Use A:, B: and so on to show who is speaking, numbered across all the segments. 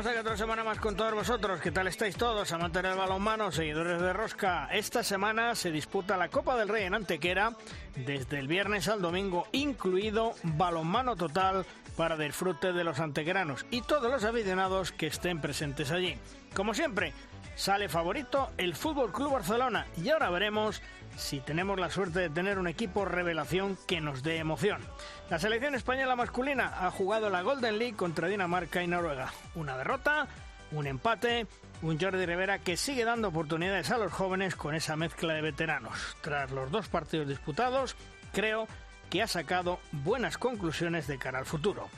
A: estamos aquí otra semana más con todos vosotros. ¿Qué tal estáis todos, amantes del balonmano, seguidores de Rosca? Esta semana se disputa la Copa del Rey en Antequera, desde el viernes al domingo, incluido balonmano total para disfrute de los antequeranos y todos los aficionados que estén presentes allí. Como siempre, sale favorito el Fútbol Club Barcelona y ahora veremos si tenemos la suerte de tener un equipo revelación que nos dé emoción. La selección española masculina ha jugado la Golden League contra Dinamarca y Noruega. Una derrota, un empate, un Jordi Rivera que sigue dando oportunidades a los jóvenes con esa mezcla de veteranos. Tras los dos partidos disputados, creo que ha sacado buenas conclusiones de cara al futuro.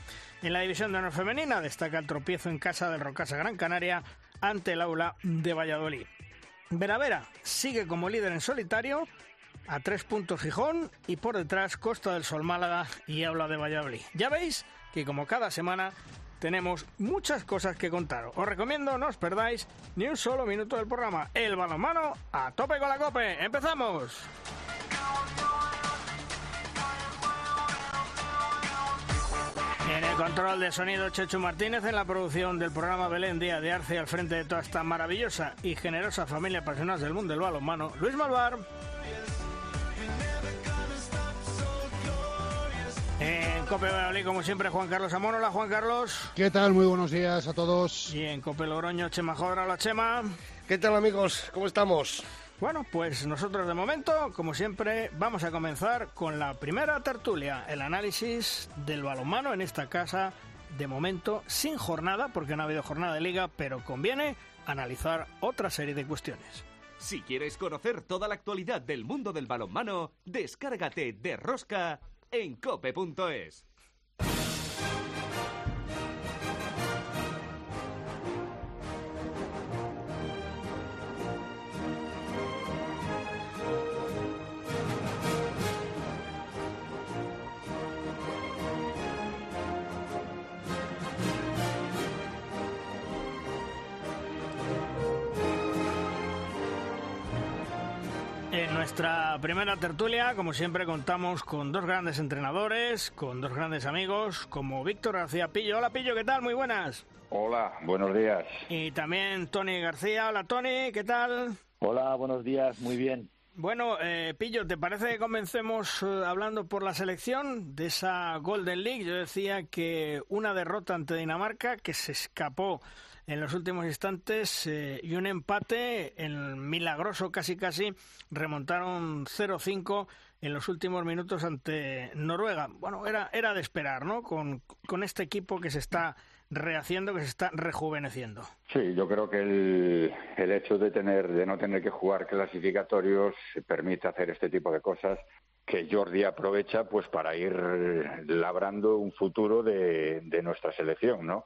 A: En la división de honor femenina destaca el tropiezo en casa del Rocasa Gran Canaria ante el aula de Valladolid. Veravera sigue como líder en solitario, a tres puntos Gijón y por detrás Costa del Sol Málaga y habla de Valladolid. Ya veis que como cada semana tenemos muchas cosas que contar. Os recomiendo no os perdáis ni un solo minuto del programa. El balonmano a tope con la cope. ¡Empezamos! En el control de sonido Chechu Martínez, en la producción del programa Belén Día de Arce al frente de toda esta maravillosa y generosa familia apasionada del mundo del balonmano, Luis Malvar. En Cope Valladolid, como siempre, Juan Carlos Amón. Hola, Juan Carlos.
B: ¿Qué tal? Muy buenos días a todos.
A: Y en Cope Logroño, Chema Jodra. Hola, Chema.
C: ¿Qué tal, amigos? ¿Cómo estamos?
A: Bueno, pues nosotros de momento, como siempre, vamos a comenzar con la primera tertulia, el análisis del balonmano en esta casa, de momento sin jornada, porque no ha habido jornada de liga, pero conviene analizar otra serie de cuestiones.
D: Si quieres conocer toda la actualidad del mundo del balonmano, descárgate de Rosca en cope.es.
A: En nuestra primera tertulia, como siempre, contamos con dos grandes entrenadores, con dos grandes amigos, como Víctor García Pillo. Hola Pillo, ¿qué tal? Muy buenas.
E: Hola, buenos días.
A: Y también Tony García. Hola Tony, ¿qué tal?
F: Hola, buenos días, muy bien.
A: Bueno, eh, Pillo, ¿te parece que comencemos eh, hablando por la selección de esa Golden League? Yo decía que una derrota ante Dinamarca que se escapó en los últimos instantes eh, y un empate en milagroso casi casi remontaron 0-5 en los últimos minutos ante Noruega. Bueno, era, era de esperar, ¿no? Con, con este equipo que se está rehaciendo, que se está rejuveneciendo.
E: Sí, yo creo que el, el hecho de tener de no tener que jugar clasificatorios permite hacer este tipo de cosas que Jordi aprovecha pues para ir labrando un futuro de, de nuestra selección, ¿no?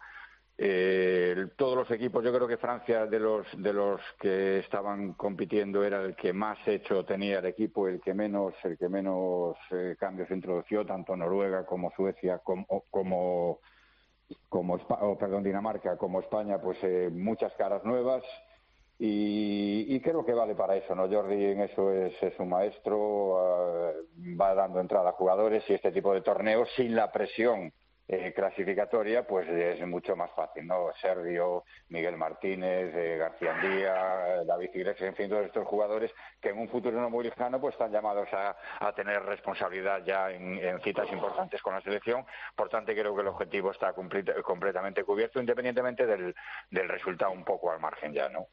E: Eh, todos los equipos, yo creo que Francia de los de los que estaban compitiendo era el que más hecho tenía el equipo, el que menos el que menos eh, cambios introdució, tanto Noruega como Suecia como como como oh, perdón Dinamarca como España, pues eh, muchas caras nuevas y, y, creo que vale para eso, ¿no? Jordi en eso es, es un maestro, uh, va dando entrada a jugadores y este tipo de torneos sin la presión eh, clasificatoria, pues es mucho más fácil, ¿no? Sergio, Miguel Martínez, eh, García Andía, David Iglesias, en fin, todos estos jugadores que en un futuro no muy lejano pues están llamados a, a tener responsabilidad ya en, citas importantes con la selección. Por tanto, creo que el objetivo está completamente cubierto, independientemente del, del, resultado un poco al margen ya, ¿no?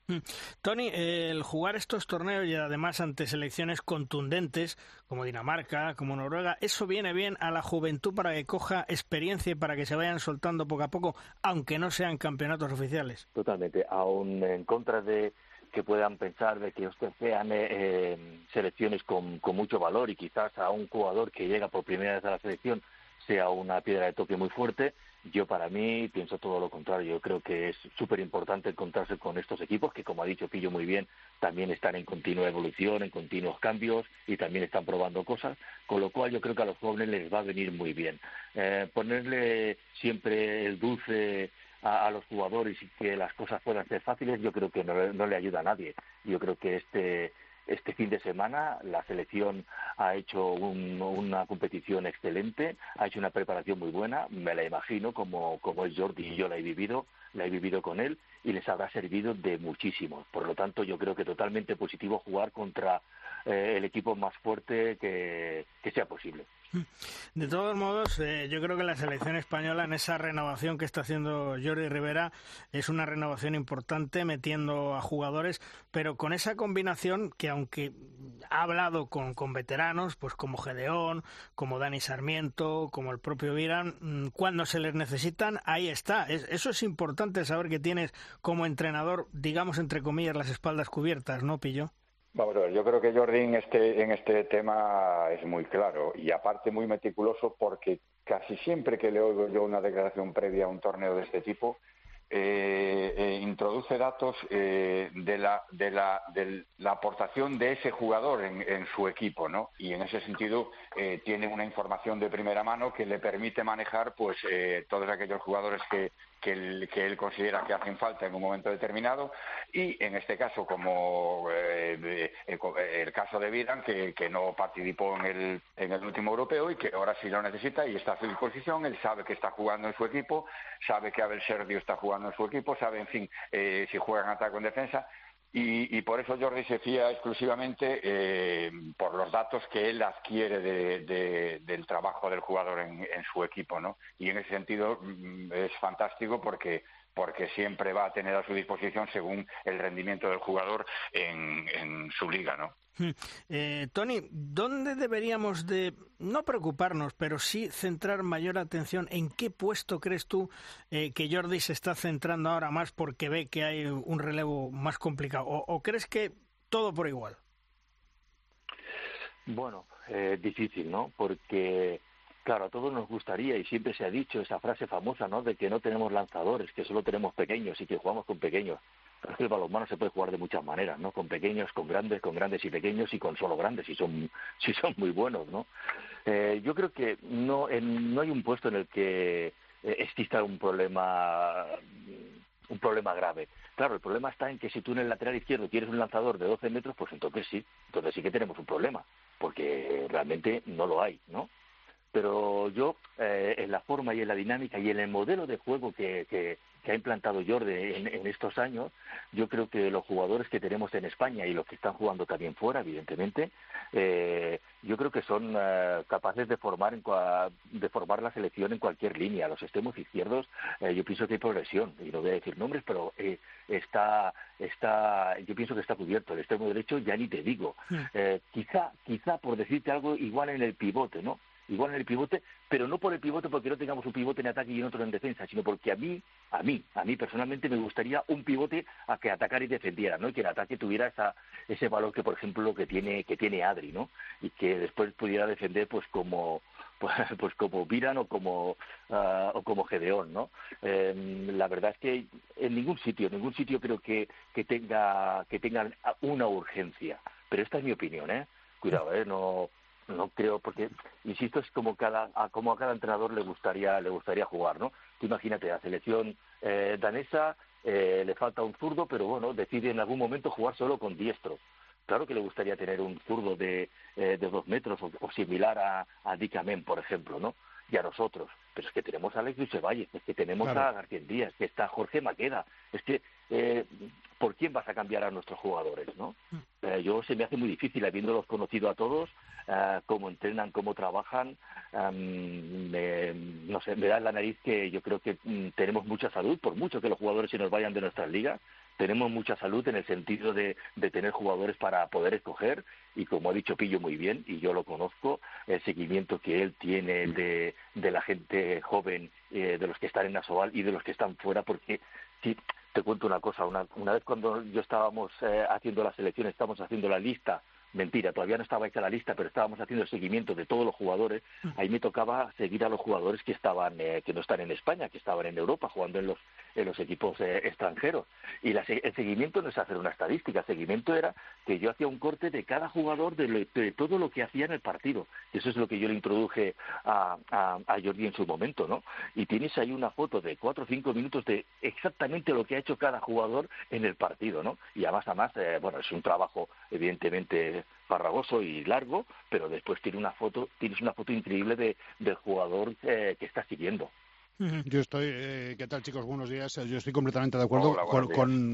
A: Tony, eh, el jugar estos torneos y además ante selecciones contundentes como Dinamarca, como Noruega, ¿eso viene bien a la juventud para que coja experiencia y para que se vayan soltando poco a poco, aunque no sean campeonatos oficiales?
F: Totalmente, aún en contra de que puedan pensar de que ustedes sean eh, eh, selecciones con, mucho valor y quizás a un jugador que llega por primera vez a la selección sea una piedra de toque muy fuerte. Yo para mí pienso todo lo contrario. Yo creo que es súper importante encontrarse con estos equipos que, como ha dicho Pillo muy bien, también están en continua evolución, en continuos cambios y también están probando cosas. Con lo cual yo creo que a los jóvenes les va a venir muy bien. Eh, ponerle siempre el dulce a, los jugadores y que las cosas puedan ser fáciles, yo creo que no, no le ayuda a nadie. Yo creo que este este fin de semana la selección ha hecho una competición excelente, ha hecho una preparación muy buena, me la imagino como, como es Jordi y yo la he vivido, la he vivido con él y les habrá servido de muchísimo. Por lo tanto, yo creo que totalmente positivo jugar contra eh, el equipo más fuerte que sea posible.
A: De todos modos, eh, yo creo que la selección española en esa renovación que está haciendo Jordi Rivera es una renovación importante metiendo a jugadores, pero con esa combinación que aunque ha hablado con, con veteranos, pues como Gedeón, como Dani Sarmiento, como el propio Viran, mm, cuando se les necesitan, ahí está. eso es importante saber que tienes como entrenador, digamos entre comillas, las espaldas cubiertas, ¿no, Pillo?
E: Vamos a ver, yo creo que Jordi en este, en este tema es muy claro y aparte muy meticuloso porque casi siempre que le oigo yo una declaración previa a un torneo de este tipo, eh, eh, introduce datos eh, de, la, de, la, de la aportación de ese jugador en, en su equipo, ¿no? Y en ese sentido tiene una información de primera mano que le permite manejar, pues, todos aquellos jugadores que, que él, considera que hacen falta en un momento determinado y en este caso como eh, el, caso de Vidan que, no participó en el, en el último europeo y que ahora sí lo necesita y está a su disposición, él sabe que está jugando en su equipo, sabe que Abel Sergio está jugando en su equipo, sabe en fin eh, si juega en ataque o en defensa y, por eso Jordi se fía exclusivamente eh, por los datos que él adquiere del trabajo del jugador en, su equipo, ¿no? Y en ese sentido mm, es fantástico porque porque siempre va a tener a su disposición según el rendimiento del jugador en, en su liga, ¿no?
A: Hmm. Eh, Tony, ¿dónde deberíamos de no preocuparnos, pero sí centrar mayor atención? ¿En qué puesto crees tú eh, que Jordi se está centrando ahora más porque ve que hay un relevo más complicado? ¿O, crees que todo por igual?
F: Bueno, eh, difícil, ¿no? Porque, claro, a todos nos gustaría, y siempre se ha dicho esa frase famosa, ¿no? De que no tenemos lanzadores, que solo tenemos pequeños y que jugamos con pequeños es que el balonmano se puede jugar de muchas maneras, ¿no? Con pequeños, con grandes, con grandes y pequeños y con solo grandes, si son, si son muy buenos, ¿no? Eh, yo creo que no, no hay un puesto en el que eh, exista un problema un problema grave. Claro, el problema está en que si tú en el lateral izquierdo quieres un lanzador de 12 metros, pues entonces sí, entonces sí que tenemos un problema, porque realmente no lo hay, ¿no? Pero yo, eh, en la forma y en la dinámica y en el modelo de juego que, que, que ha implantado Jordi en, estos años, yo creo que los jugadores que tenemos en España y los que están jugando también fuera, evidentemente, eh, yo creo que son eh, capaces de formar de formar la selección en cualquier línea. Los extremos izquierdos, eh, yo pienso que hay progresión, y no voy a decir nombres, pero está, está, yo pienso que está cubierto. El extremo derecho ya ni te digo. Hmm. quizá, quizá por decirte algo, igual en el pivote, ¿no? Igual en el pivote, pero no por el pivote porque no tengamos un pivote en ataque y otro en defensa, sino porque a mí, a mí, a mí personalmente me gustaría un pivote a que atacara y defendiera, ¿no? Y que el ataque tuviera esa, ese valor que, por ejemplo, que tiene, que tiene Adri, ¿no? Y que después pudiera defender, pues, como, pues, pues como Viran o como, ah, o como Gedeón, ¿no? Em, la verdad es que en ningún sitio, en ningún sitio creo que, que tenga, que tengan una urgencia. Pero esta es mi opinión, ¿eh? Cuidado, ¿eh? No, no creo porque insisto es como cada a como a cada entrenador le gustaría le gustaría jugar no tú imagínate la selección eh, danesa eh, le falta un zurdo pero bueno decide en algún momento jugar solo con diestro. Claro que le gustaría tener un zurdo de, eh, de dos metros o, similar a, a Dicamen por ejemplo no y a nosotros pero es que tenemos a Alex Valle, es que tenemos a García Díaz, que está Jorge Maqueda, es que eh, ¿por quién vas a cambiar a nuestros jugadores? ¿no? Mm. Eh, yo se me hace muy difícil, habiéndolos conocido a todos, eh, cómo entrenan, cómo trabajan, me, no sé, me da en la nariz que yo creo que mm, tenemos mucha salud, por mucho que los jugadores se nos vayan de nuestras ligas, tenemos mucha salud en el sentido de, tener jugadores para poder escoger y como ha dicho Pillo muy bien, y yo lo conozco, el seguimiento que él tiene de, de la gente joven, eh, de los que están en Asobal y de los que están fuera, porque sí, te cuento una cosa, una, una vez cuando yo estábamos eh, haciendo la selección, estábamos haciendo la lista mentira, todavía no estaba hecha la lista, pero estábamos haciendo el seguimiento de todos los jugadores, mm. ahí me tocaba seguir a los jugadores que estaban, eh, que no están en España, que estaban en Europa, jugando en los, en los equipos eh, extranjeros. Y la, el seguimiento no es hacer una estadística, el seguimiento era que yo hacía un corte de cada jugador de, de todo lo que hacía en el partido. Eso es lo que yo le introduje a, a, a Jordi en su momento, ¿no? Y tienes ahí una foto de cuatro o cinco minutos de exactamente lo que ha hecho cada jugador en el partido, ¿no? Y además, además, eh, bueno, es un trabajo evidentemente farragoso y largo, pero después tiene una foto, tienes una foto increíble de, del jugador eh, que está siguiendo.
B: Yo estoy, eh, ¿qué tal chicos? Buenos días. Yo estoy completamente de acuerdo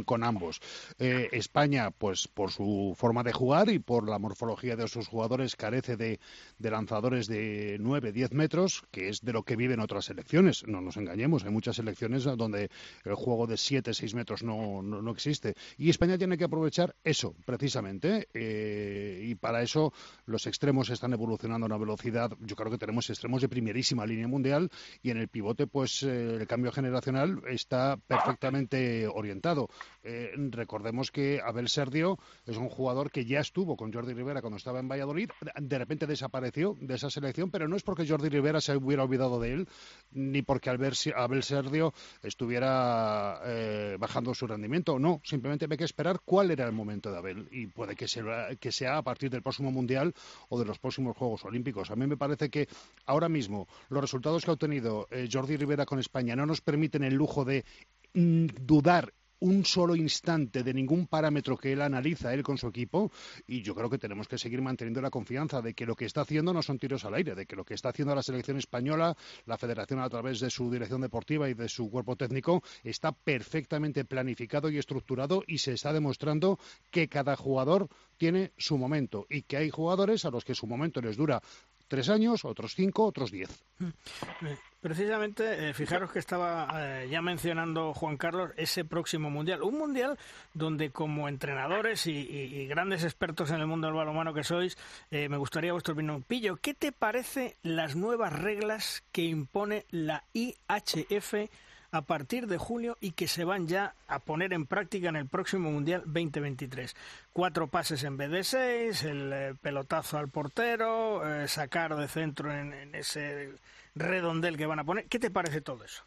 B: con, ambos. Eh, España, pues por su forma de jugar y por la morfología de sus jugadores, carece de, lanzadores de 9, 10 metros, que es de lo que viven otras selecciones. No nos engañemos, hay muchas selecciones donde el juego de 7, 6 metros no, no, existe. Y España tiene que aprovechar eso, precisamente. Eh, y para eso los extremos están evolucionando a una velocidad. Yo creo que tenemos extremos de primerísima línea mundial y en el pivote pues eh, el cambio generacional está perfectamente orientado. Eh, recordemos que Abel Serdio es un jugador que ya estuvo con Jordi Rivera cuando estaba en Valladolid, de repente desapareció de esa selección, pero no es porque Jordi Rivera se hubiera olvidado de él, ni porque Abel Serdio estuviera eh, bajando su rendimiento, no, simplemente hay que esperar cuál era el momento de Abel y puede que sea, a partir del próximo Mundial o de los próximos Juegos Olímpicos. A mí me parece que ahora mismo los resultados que ha obtenido Jordi Rivera con España no nos permiten el lujo de mm, dudar un solo instante de ningún parámetro que él analiza él con su equipo y yo creo que tenemos que seguir manteniendo la confianza de que lo que está haciendo no son tiros al aire, de que lo que está haciendo la selección española, la federación a través de su dirección deportiva y de su cuerpo técnico está perfectamente planificado y estructurado y se está demostrando que cada jugador tiene su momento y que hay jugadores a los que su momento les dura tres años, otros cinco, otros diez.
A: Mm. Eh, precisamente, eh, fijaros que estaba eh, ya mencionando Juan Carlos ese próximo mundial, un mundial donde como entrenadores y, grandes expertos en el mundo del balonmano que sois, me gustaría vuestro opinión. Pillo, ¿qué te parece las nuevas reglas que impone la IHF? A partir de julio y que se van ya a poner en práctica en el próximo Mundial 2023. Cuatro pases en vez de seis, el eh, pelotazo al portero, eh, sacar de centro en, ese redondel que van a poner. ¿Qué te parece todo eso?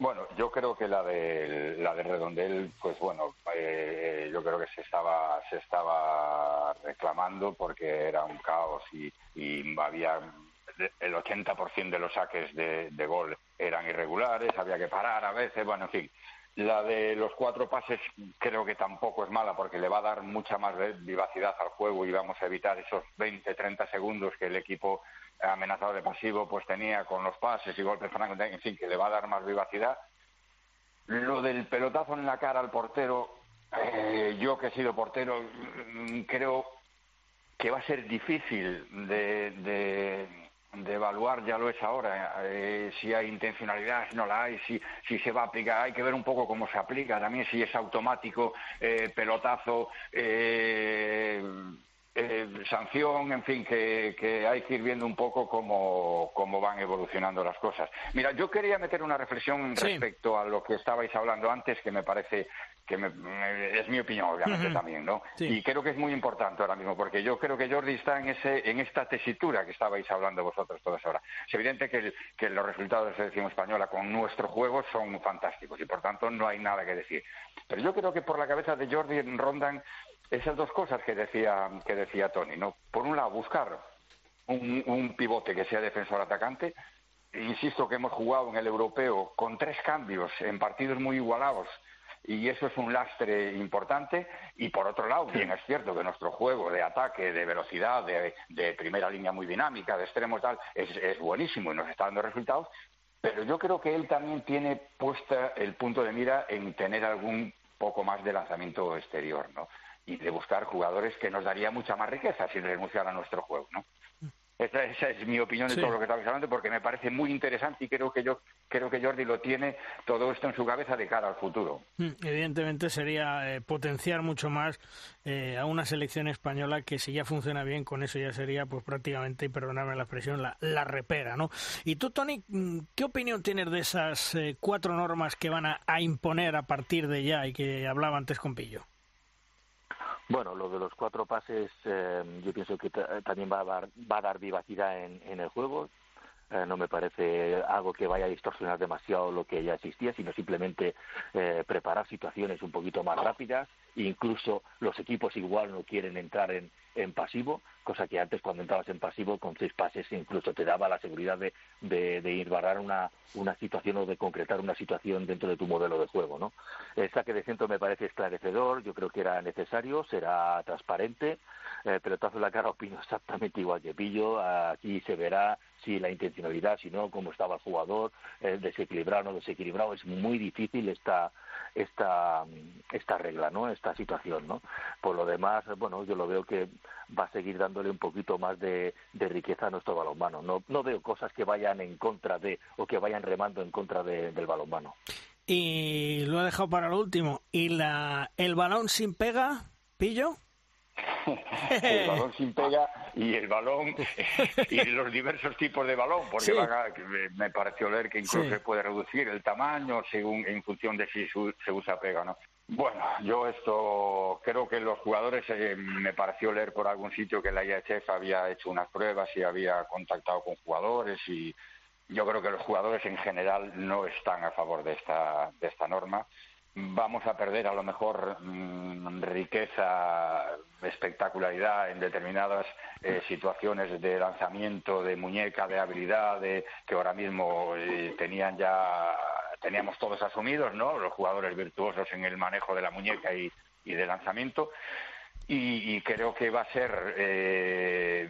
E: Bueno, yo creo que la de la de Redondel, pues bueno, eh, yo creo que se estaba se estaba reclamando porque era un caos y, y había el 80% de los saques de, gol eran irregulares, había que parar a veces, bueno, en fin. La de los cuatro pases creo que tampoco es mala porque le va a dar mucha más vivacidad al juego y vamos a evitar esos 20, 30 segundos que el equipo amenazado de pasivo pues tenía con los pases y golpes francos, en fin, que le va a dar más vivacidad. Lo del pelotazo en la cara al portero, eh, yo que he sido portero, mm, creo que va a ser difícil de de evaluar, ya lo es ahora, eh, si hay intencionalidad, si no la hay, si, si se va a aplicar, hay que ver un poco cómo se aplica, también si es automático, eh, pelotazo, eh, sanción, en fin, que, hay que ir viendo un poco cómo, cómo, van evolucionando las cosas. Mira, yo quería meter una reflexión respecto a lo que estabais hablando antes, que me parece que es mi opinión, obviamente, también, ¿no? Y creo que es muy importante ahora mismo, porque yo creo que Jordi está en ese en esta tesitura que estabais hablando vosotros todas ahora. Es evidente que, que los resultados de la selección española con nuestro juego son fantásticos y, por tanto, no hay nada que decir. Pero yo creo que por la cabeza de Jordi rondan esas dos cosas que decía, que decía Tony, ¿no? Por un lado, buscar un, un pivote que sea defensor atacante, insisto que hemos jugado en el europeo con tres cambios en partidos muy igualados y eso es un lastre importante. Y por otro lado, bien es cierto que nuestro juego de ataque, de velocidad, de, primera línea muy dinámica, de extremos tal, es, es buenísimo y nos está dando resultados. Pero yo creo que él también tiene puesta el punto de mira en tener algún poco más de lanzamiento exterior, ¿no? Y de buscar jugadores que nos daría mucha más riqueza sin renunciar a nuestro juego, ¿no? Esa, es mi opinión de todo lo que estamos hablando porque me parece muy interesante y creo que yo creo que Jordi lo tiene todo esto en su cabeza de cara al futuro.
A: Mm, evidentemente sería eh, potenciar mucho más eh, a una selección española que si ya funciona bien con eso ya sería pues prácticamente, y perdonadme la expresión, la, la repera, ¿no? Y tú, Tony, mm, ¿qué opinión tienes de esas eh, cuatro normas que van a, a imponer a partir de ya y que hablaba antes con Pillo?
F: Bueno, lo de los cuatro pases eh, yo pienso que también va a dar, va a dar vivacidad en, en el juego. Eh, no me parece algo que vaya a distorsionar demasiado lo que ya existía, sino simplemente eh, preparar situaciones un poquito más rápidas. Incluso los equipos igual no quieren entrar en, en pasivo, cosa que antes cuando entrabas en pasivo con seis pases incluso te daba la seguridad de, de, de ir barrar una, una situación o de concretar una situación dentro de tu modelo de juego. ¿no? El saque de centro me parece esclarecedor, yo creo que era necesario, será transparente, eh, pelotazo en la cara opino exactamente igual que Pillo, aquí se verá si la intencionalidad, si no, cómo estaba el jugador, eh, desequilibrado o no desequilibrado, es muy difícil esta, esta, esta regla, ¿no? Esta situación, ¿no? Por lo demás, bueno, yo lo veo que va a seguir dándole un poquito más de, de riqueza a nuestro balonmano. No, no veo cosas que vayan en contra de o que vayan remando en contra de, del balonmano.
A: Y lo he dejado para lo último. ¿Y la, el balón sin pega, pillo?
E: El balón sin pega y el balón y los diversos tipos de balón, porque me pareció leer que incluso se puede reducir el tamaño según en función de si se usa pega o no. Bueno, yo esto creo que los jugadores eh, me pareció leer por algún sitio que la IHF había hecho unas pruebas y había contactado con jugadores y yo creo que los jugadores en general no están a favor de esta de esta norma vamos a perder a lo mejor mm, riqueza, espectacularidad en determinadas eh, situaciones de lanzamiento, de muñeca, de habilidad, de, que ahora mismo eh, tenían ya teníamos todos asumidos, ¿no? Los jugadores virtuosos en el manejo de la muñeca y, y de lanzamiento. Y, creo que va a ser eh,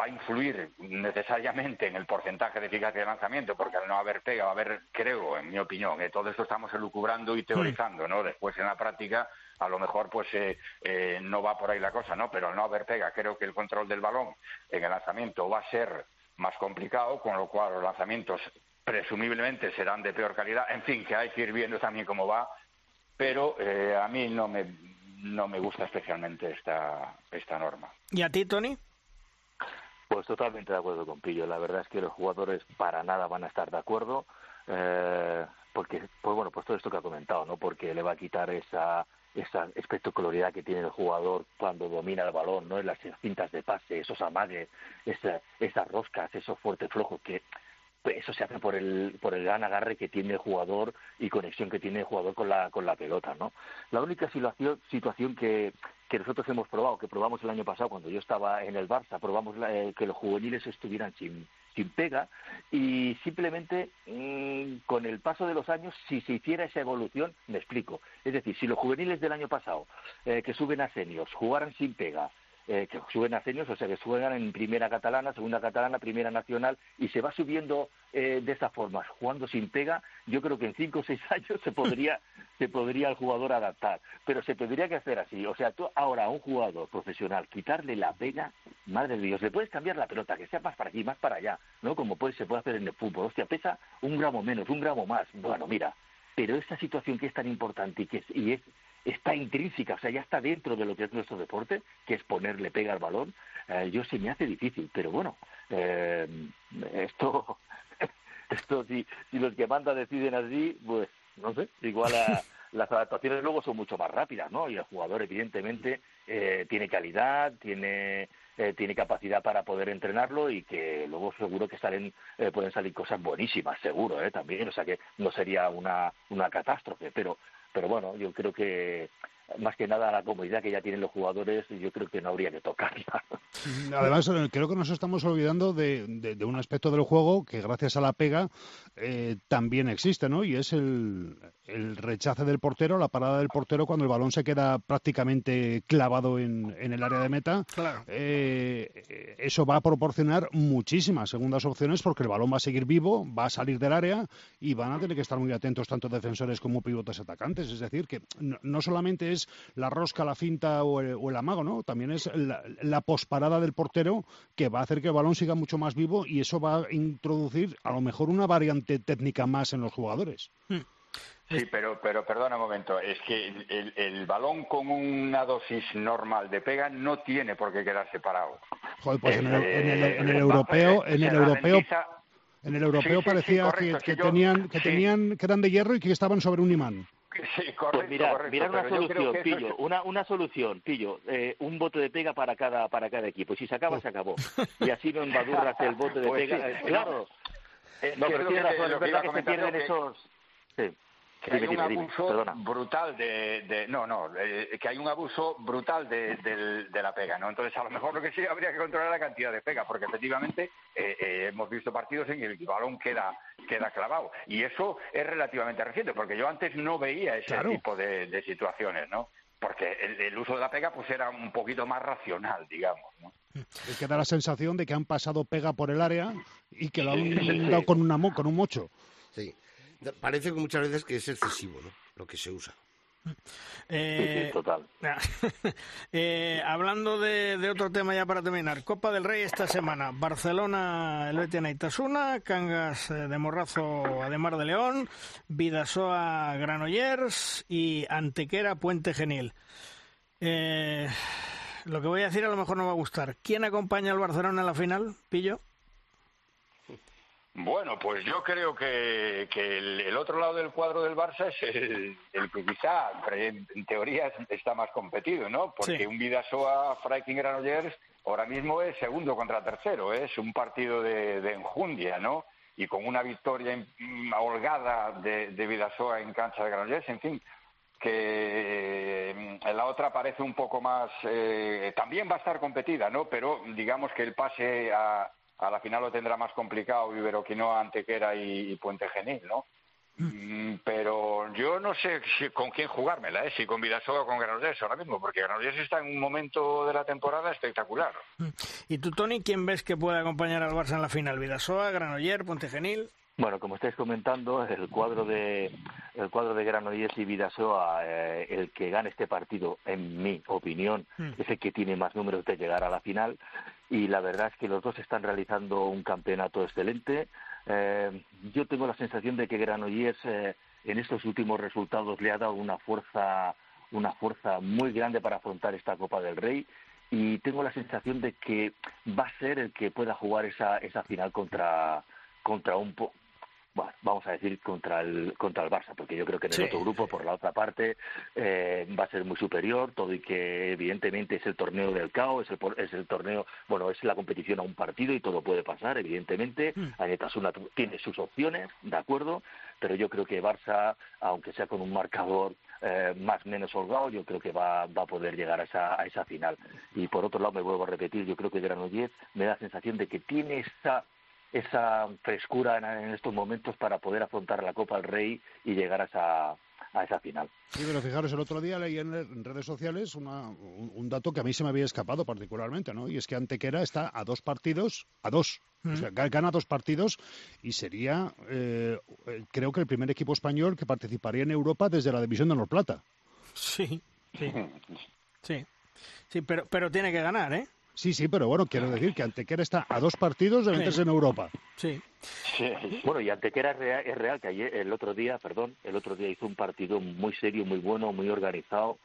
E: a influir necesariamente en el porcentaje de eficacia de lanzamiento, porque al no haber pega, va a haber, creo, en mi opinión, que todo esto estamos elucubrando y teorizando, ¿no? Después en la práctica, a lo mejor, pues eh, eh, no va por ahí la cosa, ¿no? Pero al no haber pega, creo que el control del balón en el lanzamiento va a ser más complicado, con lo cual los lanzamientos presumiblemente serán de peor calidad. En fin, que hay que ir viendo también cómo va, pero eh, a mí no me, no me gusta especialmente esta, esta norma.
A: ¿Y a ti, Tony?
F: Pues totalmente de acuerdo con Pillo. La verdad es que los jugadores para nada van a estar de acuerdo, eh, porque, pues bueno, pues todo esto que ha comentado, ¿no? Porque le va a quitar esa esa espectacularidad que tiene el jugador cuando domina el balón, ¿no? En las cintas de pase, esos amagues, esa, esas roscas, esos fuertes flojos que eso se hace por el por el gran agarre que tiene el jugador y conexión que tiene el jugador con la con la pelota no la única situación situación que que nosotros hemos probado, que probamos el año pasado cuando yo estaba en el Barça, probamos eh, que los juveniles estuvieran sin, sin pega y simplemente mm, con el paso de los años, si se hiciera esa evolución, me explico. Es decir, si los juveniles del año pasado eh, que suben a seniors jugaran sin pega eh, que suben a seniors, o sea, que juegan en primera catalana, segunda catalana, primera nacional, y se va subiendo eh, de esa forma, jugando sin pega, yo creo que en cinco o seis años se podría, se podría el jugador adaptar, pero se tendría que hacer así, o sea, tú ahora a un jugador profesional, quitarle la pega, madre de Dios, le puedes cambiar la pelota, que sea más para aquí, más para allá, ¿no? Como puede, se puede hacer en el fútbol, hostia, pesa un gramo menos, un gramo más, bueno, mira, pero esta situación que es tan importante y que es, y es está intrínseca, o sea, ya está dentro de lo que es nuestro deporte, que es ponerle pega al balón, eh, yo se me hace difícil, pero bueno, eh, esto, esto si, si los que mandan deciden así, pues no sé, igual las adaptaciones luego son mucho más rápidas, ¿no? Y el jugador evidentemente eh, tiene calidad, tiene tiene capacidad para poder entrenarlo y que luego seguro que salen pueden salir cosas buenísimas, seguro, ¿eh? También, o sea que no sería una una catástrofe, pero pero bueno, yo creo que más que nada la comodidad que ya tienen los jugadores, yo creo que no habría que tocarla.
B: Además, creo que nos estamos olvidando de, un aspecto del juego que gracias a la pega eh, también existe, ¿no? Y es el, el, rechace del portero, la parada del portero cuando el balón se queda prácticamente clavado en, el área de meta.
A: Claro.
B: Eh, eso va a proporcionar muchísimas segundas opciones porque el balón va a seguir vivo, va a salir del área y van a tener que estar muy atentos tanto defensores como pivotes atacantes. Es decir, que no, solamente es la rosca, la finta o el, amago, ¿no? También es la, la posparada del portero que va a hacer que el balón siga mucho más vivo y eso va a introducir a lo mejor una variante técnica más en los jugadores. Hmm.
E: Sí, pero, pero perdona un momento, es que el, balón con una dosis normal de pega no tiene por qué quedar separado.
B: Joder, pues en, el, europeo, en el europeo, en el europeo parecía que, tenían, que tenían, que eran de hierro y que estaban sobre un imán.
F: Sí, correcto, pues mira, mira una solución, pillo, una, una solución, pillo, eh, un bote de pega para cada para cada equipo. Si se acaba, se acabó. Y así no embadurras el bote de pues pega. claro. Eh, no, pero razón, es verdad que se pierden esos... Sí
E: que hay un abuso brutal de, no no eh, que hay un abuso brutal de, de, la pega no entonces a lo mejor lo que sí habría que controlar la cantidad de pega porque efectivamente eh, eh, hemos visto partidos en que el balón queda queda clavado. Y eso es relativamente reciente porque yo antes no veía ese tipo de, situaciones no porque el, uso de la pega pues era un poquito más racional digamos ¿no?
B: Es que da la sensación de que han pasado pega por el área y que lo han dado con, una, con un mocho.
C: Sí parece que muchas veces que es excesivo ¿no? lo que se usa.
F: Eh, total.
A: Eh, hablando de, otro tema ya para terminar, Copa del Rey esta semana, Barcelona, el Betis Itasuna, Cangas eh, de Morrazo, Ademar de León, Vidasoa, Granollers y Antequera, Puente Genil. lo que voy a decir a lo mejor no va a gustar. ¿Quién acompaña al Barcelona en la final, Pillo?
E: Bueno, pues yo creo que, el, otro lado del cuadro del Barça es el, que quizá en, teoría está más competido, ¿no? Porque un Vidasoa Freiking Granollers ahora mismo es segundo contra tercero, ¿eh? es un partido de, enjundia, ¿no? Y con una victoria holgada de, de Vidasoa en cancha de Granollers, en fin, que en eh, la otra parece un poco más, eh, también va a estar competida, ¿no? Pero digamos que el pase a a la final lo tendrá más complicado Iberoquinoa, Antequera y, y Puente Genil, ¿no? Mm, pero yo no sé con quién jugármela, ¿eh? si con Vidasoa o con Granollers ahora mismo, porque Granollers está en un momento de la temporada espectacular.
A: Mm. ¿Y tú, Tony, quién ves que puede acompañar al Barça en la final? ¿Vidasoa, Granollers, Puente Genil?
F: Bueno, como estáis comentando, el cuadro de el cuadro de Granollers y Vidasoa, eh, el que gane este partido, en mi opinión, mm. es el que tiene más números de llegar a la final. Y la verdad es que los dos están realizando un campeonato excelente. Eh, yo tengo la sensación de que Granollers eh, en estos últimos resultados le ha dado una fuerza una fuerza muy grande para afrontar esta Copa del Rey y tengo la sensación de que va a ser el que pueda jugar esa, esa final contra contra un, bueno, vamos a decir contra el contra el Barça, porque yo creo que en el otro grupo, por la otra parte, eh, va a ser muy superior, todo y que evidentemente es el torneo del caos, es el, es el torneo, bueno, es la competición a un partido y todo puede pasar, evidentemente. Mm. Anetasuna tiene sus opciones, de acuerdo, pero yo creo que Barça, aunque sea con un marcador eh, más menos holgado, yo creo que va, va a poder llegar a esa, a esa final. Y por otro lado, me vuelvo a repetir, yo creo que Granollers me da la sensación de que tiene esa esa frescura en, estos momentos para poder afrontar la Copa del Rey y llegar a esa, a esa final.
B: Sí, pero fijaros, el otro día leí en, redes sociales un, dato que a mí se me había escapado particularmente, ¿no? Y es que Antequera está a dos partidos, a dos, o sea, gana dos partidos y sería, eh, creo que el primer equipo español que participaría en Europa desde la División de Honor Plata.
A: Sí, sí, sí, sí, pero, pero tiene que ganar, ¿eh?
B: Sí, sí, pero bueno, quiero decir que Antequera está a dos partidos de meterse en Europa.
A: Sí.
F: Bueno, y Antequera es real, es real que ayer, el otro día, perdón, el otro día hizo un partido muy serio, muy bueno, muy organizado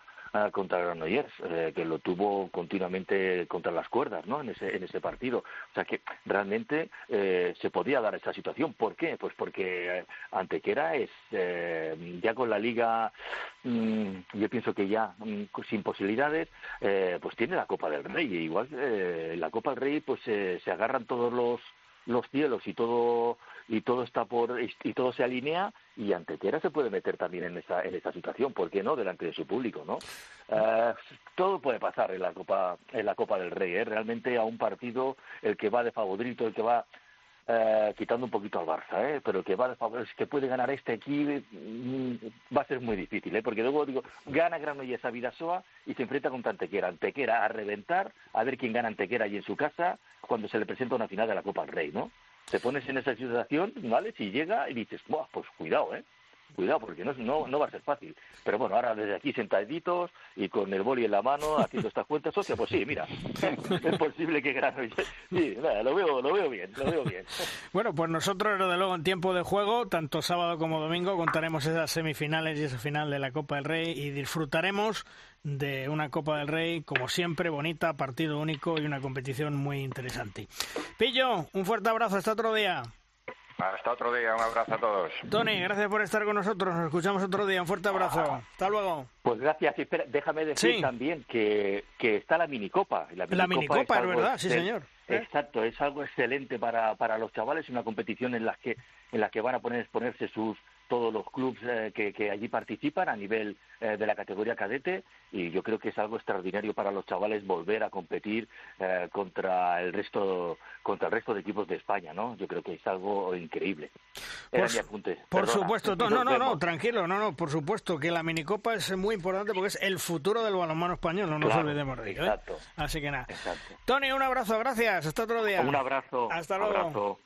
F: Contra Granollers, eh, que lo tuvo continuamente contra las cuerdas ¿no? en, ese, en ese partido. O sea que realmente eh, se podía dar esa situación. ¿Por qué? Pues porque Antequera es, eh, ya con la liga, mm, yo pienso que ya mm, sin posibilidades, pues tiene la Copa del Rey. Igual la Copa del Rey pues se agarran todos los los cielos y todo y todo está por y todo se alinea y Antequera se puede meter también en esa en esa situación ¿por qué no? delante de su público ¿no? Eh, todo puede pasar en la Copa en la Copa del Rey ¿eh? realmente a un partido el que va de favorito el que va eh, quitando un poquito al Barça, ¿eh? pero el que va de favorito, que puede ganar este aquí mm, va a ser muy difícil, ¿eh? porque luego digo, gana Granollers a Vidasoa y se enfrenta con Antequera, Antequera a reventar, a ver quién gana Antequera allí en su casa cuando se le presenta una final de la Copa del Rey, ¿no? Te pones en esa situación, ¿vale? Si llega y dices, Buah, pues cuidado, ¿eh? Cuidado, porque no, no, no va a ser fácil. Pero bueno, ahora desde aquí sentaditos y con el boli en la mano haciendo estas cuentas, socia, pues sí, mira, es posible que Granollers... Sí, lo veo, lo veo bien, lo veo bien.
A: Bueno, pues nosotros, desde luego, en tiempo de juego, tanto sábado como domingo, contaremos esas semifinales y esa final de la Copa del Rey y disfrutaremos de una Copa del Rey, como siempre, bonita, partido único y una competición muy interesante. Pillo, un fuerte abrazo, hasta otro día.
E: Hasta otro día, un abrazo a todos.
A: Tony, gracias por estar con nosotros. Nos escuchamos otro día. Un fuerte abrazo. Hasta luego.
F: Pues gracias. Espera, déjame decir también que, que está la minicopa.
A: La minicopa, la minicopa es, verdad, sí, señor.
F: Exacto, es algo excelente para, para los chavales, una competición en la que en la que van a poner exponerse sus todos los clubes eh, que, allí participan a nivel eh, de la categoría cadete y yo creo que es algo extraordinario para los chavales volver a competir eh, contra el resto contra el resto de equipos de España, ¿no? Yo creo que es algo increíble.
A: Era por, mi apunte. Por supuesto, no, no, no, tranquilo, no, no, por supuesto que la minicopa es muy importante porque es el futuro del balonmano español, no nos olvidemos de ello. Exacto. Así que nada. Exacto. Tony, un abrazo, gracias. Hasta otro día.
F: Un abrazo.
A: Hasta luego. Abrazo.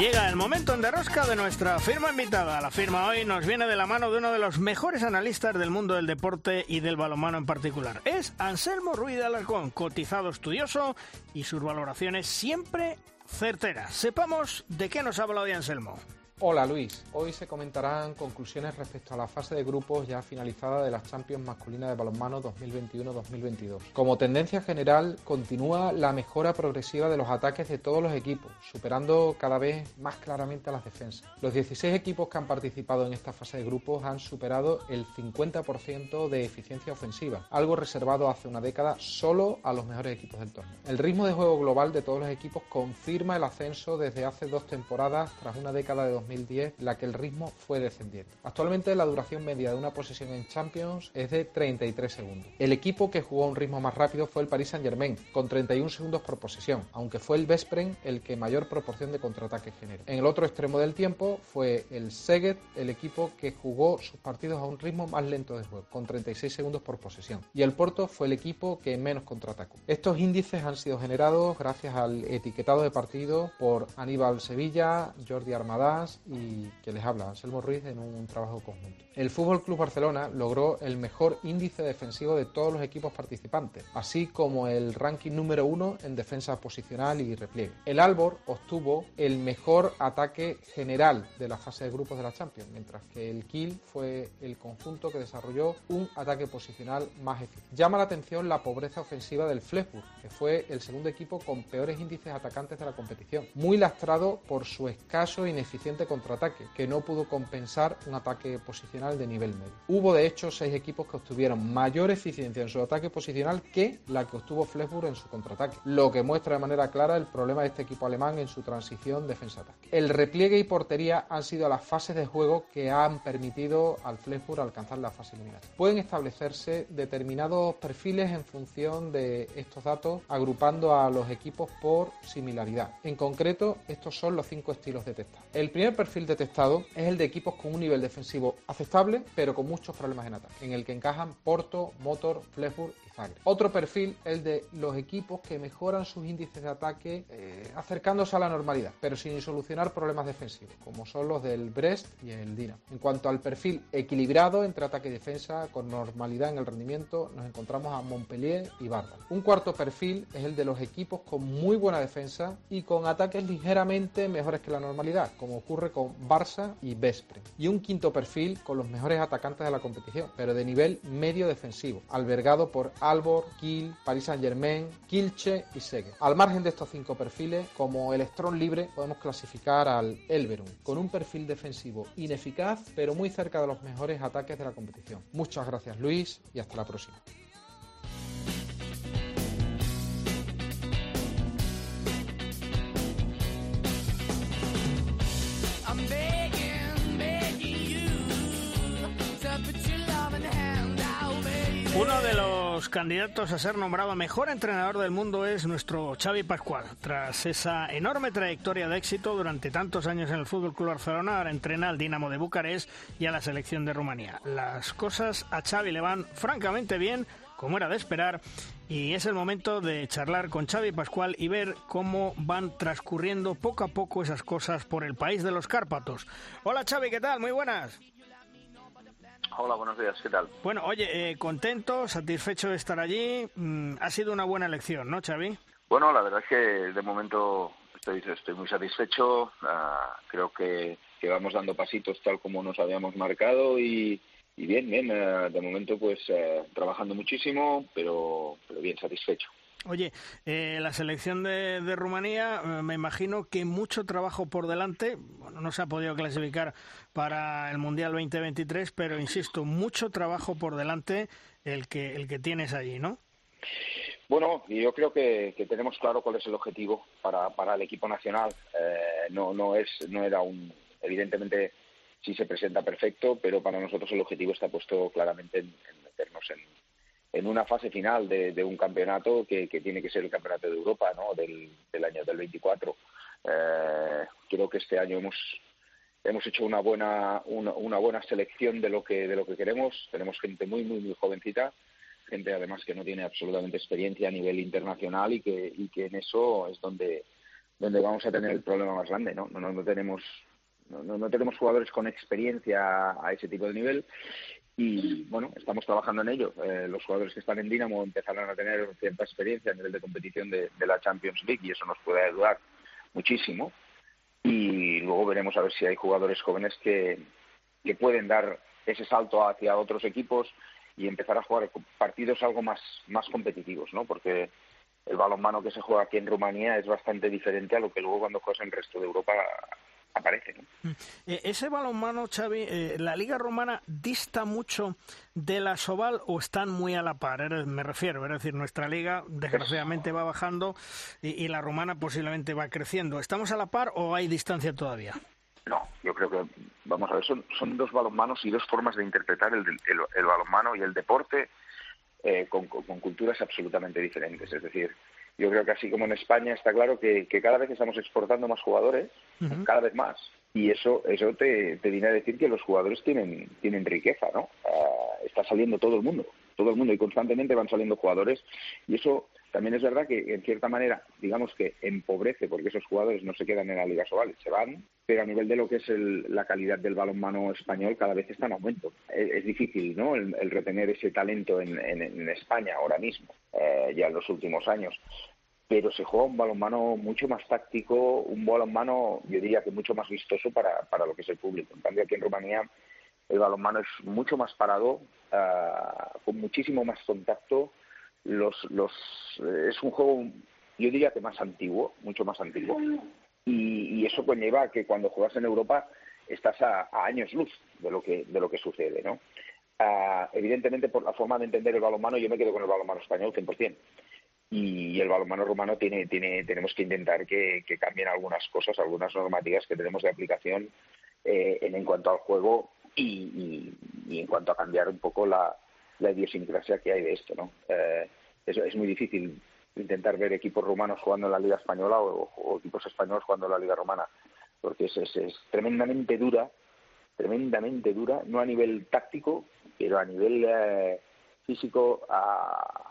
A: Llega el momento en derrosca de nuestra firma invitada. La firma hoy nos viene de la mano de uno de los mejores analistas del mundo del deporte y del balonmano en particular. Es Anselmo Ruiz de Alarcón, cotizado estudioso y sus valoraciones siempre certeras. Sepamos de qué nos habla hoy Anselmo.
G: Hola Luis, hoy se comentarán conclusiones respecto a la fase de grupos ya finalizada de las Champions masculinas de balonmano 2021-2022. Como tendencia general, continúa la mejora progresiva de los ataques de todos los equipos, superando cada vez más claramente a las defensas. Los 16 equipos que han participado en esta fase de grupos han superado el 50% de eficiencia ofensiva, algo reservado hace una década solo a los mejores equipos del torneo. El ritmo de juego global de todos los equipos confirma el ascenso desde hace dos temporadas tras una década de 2010 la que el ritmo fue descendiente. Actualmente la duración media de una posesión en Champions es de 33 segundos. El equipo que jugó a un ritmo más rápido fue el Paris Saint-Germain, con 31 segundos por posesión, aunque fue el Vespren el que mayor proporción de contraataques generó. En el otro extremo del tiempo fue el Szeged, el equipo que jugó sus partidos a un ritmo más lento de juego, con 36 segundos por posesión. Y el Porto fue el equipo que menos contraatacó. Estos índices han sido generados gracias al etiquetado de partido por Aníbal Sevilla, Jordi Armadas y que les habla, Anselmo Ruiz, en un trabajo conjunto. El Fútbol Club Barcelona logró el mejor índice defensivo de todos los equipos participantes, así como el ranking número uno en defensa posicional y repliegue. El Albor obtuvo el mejor ataque general de la fase de grupos de la Champions, mientras que el Kiel fue el conjunto que desarrolló un ataque posicional más eficiente. Llama la atención la pobreza ofensiva del Flesburg, que fue el segundo equipo con peores índices atacantes de la competición, muy lastrado por su escaso e ineficiente contraataque, que no pudo compensar un ataque posicional de nivel medio. Hubo de hecho seis equipos que obtuvieron mayor eficiencia en su ataque posicional que la que obtuvo Flesburg en su contraataque, lo que muestra de manera clara el problema de este equipo alemán en su transición defensa-ataque. El repliegue y portería han sido las fases de juego que han permitido al Flesburg alcanzar la fase eliminatoria. Pueden establecerse determinados perfiles en función de estos datos, agrupando a los equipos por similaridad. En concreto, estos son los cinco estilos detectados. El primer perfil detectado es el de equipos con un nivel defensivo aceptable, pero con muchos problemas en ataque, en el que encajan Porto, Motor, Flesburg y Zagreb. Otro perfil es el de los equipos que mejoran sus índices de ataque eh, acercándose a la normalidad, pero sin solucionar problemas defensivos, como son los del Brest y el Dinamo. En cuanto al perfil equilibrado entre ataque y defensa, con normalidad en el rendimiento, nos encontramos a Montpellier y Barda. Un cuarto perfil es el de los equipos con muy buena defensa y con ataques ligeramente mejores que la normalidad, como ocurre con Barça y Vespre. Y un quinto perfil con los mejores atacantes de la competición, pero de nivel medio defensivo, albergado por Albor, Kiel, Paris Saint-Germain, Kilche y Segue. Al margen de estos cinco perfiles, como electrón libre, podemos clasificar al Elverum, con un perfil defensivo ineficaz, pero muy cerca de los mejores ataques de la competición. Muchas gracias Luis y hasta la próxima.
A: Uno de los candidatos a ser nombrado mejor entrenador del mundo es nuestro Xavi Pascual. Tras esa enorme trayectoria de éxito durante tantos años en el Fútbol Club Barcelona, ahora entrena al Dinamo de Bucarest y a la selección de Rumanía. Las cosas a Xavi le van francamente bien, como era de esperar, y es el momento de charlar con Xavi Pascual y ver cómo van transcurriendo poco a poco esas cosas por el país de los Cárpatos. Hola Xavi, ¿qué tal? Muy buenas.
H: Hola, buenos días, ¿qué tal?
A: Bueno, oye, eh, contento, satisfecho de estar allí. Mm, ha sido una buena elección, ¿no, Xavi?
H: Bueno, la verdad es que de momento estoy, estoy muy satisfecho. Ah, creo que, que, vamos dando pasitos tal como nos habíamos marcado y, y bien, bien, eh, de momento pues eh, trabajando muchísimo, pero, pero bien satisfecho.
A: Oye, eh, la selección de, de Rumanía, me imagino que mucho trabajo por delante. Bueno, no se ha podido clasificar para el Mundial 2023, pero insisto, mucho trabajo por delante el que, el que tienes allí, ¿no?
H: Bueno, yo creo que, que tenemos claro cuál es el objetivo para, para el equipo nacional. no, no, es, no era un, evidentemente sí se presenta perfecto, pero para nosotros el objetivo está puesto claramente en, meternos en, en, una fase final de, un campeonato que, tiene que ser el campeonato de Europa, ¿no? Del, año del 24. Eh, creo que este año hemos hemos hecho una buena una, buena selección de lo que de lo que queremos. Tenemos gente muy muy muy jovencita, gente además que no tiene absolutamente experiencia a nivel internacional y que y que en eso es donde donde vamos a tener el problema más grande, ¿no? No, no tenemos no, no, tenemos jugadores con experiencia a ese tipo de nivel y bueno, estamos trabajando en ello. Eh, los jugadores que están en Dinamo empezarán a tener cierta experiencia a nivel de competición de, la Champions League y eso nos puede ayudar muchísimo. Y luego veremos a ver si hay jugadores jóvenes que, que pueden dar ese salto hacia otros equipos y empezar a jugar partidos algo más, más competitivos, ¿no? Porque el balonmano que se juega aquí en Rumanía es bastante diferente a lo que luego cuando juegas en el resto de Europa aparece. Mm.
A: Eh, ese balonmano, Xavi, eh, ¿la Liga Romana dista mucho de la Soval o están muy a la par? Me refiero, es decir, nuestra liga desgraciadamente va bajando y, la romana posiblemente va creciendo. ¿Estamos a la par o hay distancia todavía?
H: No, yo creo que, vamos a ver, son, son dos balonmanos y dos formas de interpretar el, el, balonmano y el deporte eh, con, con culturas absolutamente diferentes. Es decir, yo creo que así como en España está claro que, cada vez estamos exportando más jugadores, cada vez más. Y eso eso te, te viene a decir que los jugadores tienen, tienen riqueza, ¿no? Ah, está saliendo todo el mundo, todo el mundo, y constantemente van saliendo jugadores. Y eso también es verdad que, en cierta manera, digamos que empobrece, porque esos jugadores no se quedan en la Liga Sobal, se van, pero a nivel de lo que es la calidad del balonmano español, cada vez está en aumento. Es, difícil, ¿no?, el, retener ese talento en, España ahora mismo, eh, ya en los últimos años pero se juega un balonmano mucho más táctico, un balonmano, yo diría que mucho más vistoso para, para lo que es el público. En cambio, aquí en Rumanía el balonmano es mucho más parado, ah, con muchísimo más contacto. Los, los, eh, es un juego, yo diría que más antiguo, mucho más antiguo. Y, eso conlleva que cuando juegas en Europa estás a, años luz de lo que, de lo que sucede, ¿no? Ah, evidentemente, por la forma de entender el balonmano, yo me quedo con el balonmano español 100% y el balonmano rumano tiene, tiene, tenemos que intentar que, cambien algunas cosas, algunas normativas que tenemos de aplicación eh, en, cuanto al juego y, en cuanto a cambiar un poco la, idiosincrasia que hay de esto. ¿no? Eh, es, muy difícil intentar ver equipos rumanos jugando en la Liga Española o, equipos españoles jugando en la Liga Romana, porque es, es, tremendamente dura, tremendamente dura, no a nivel táctico, pero a nivel eh, físico a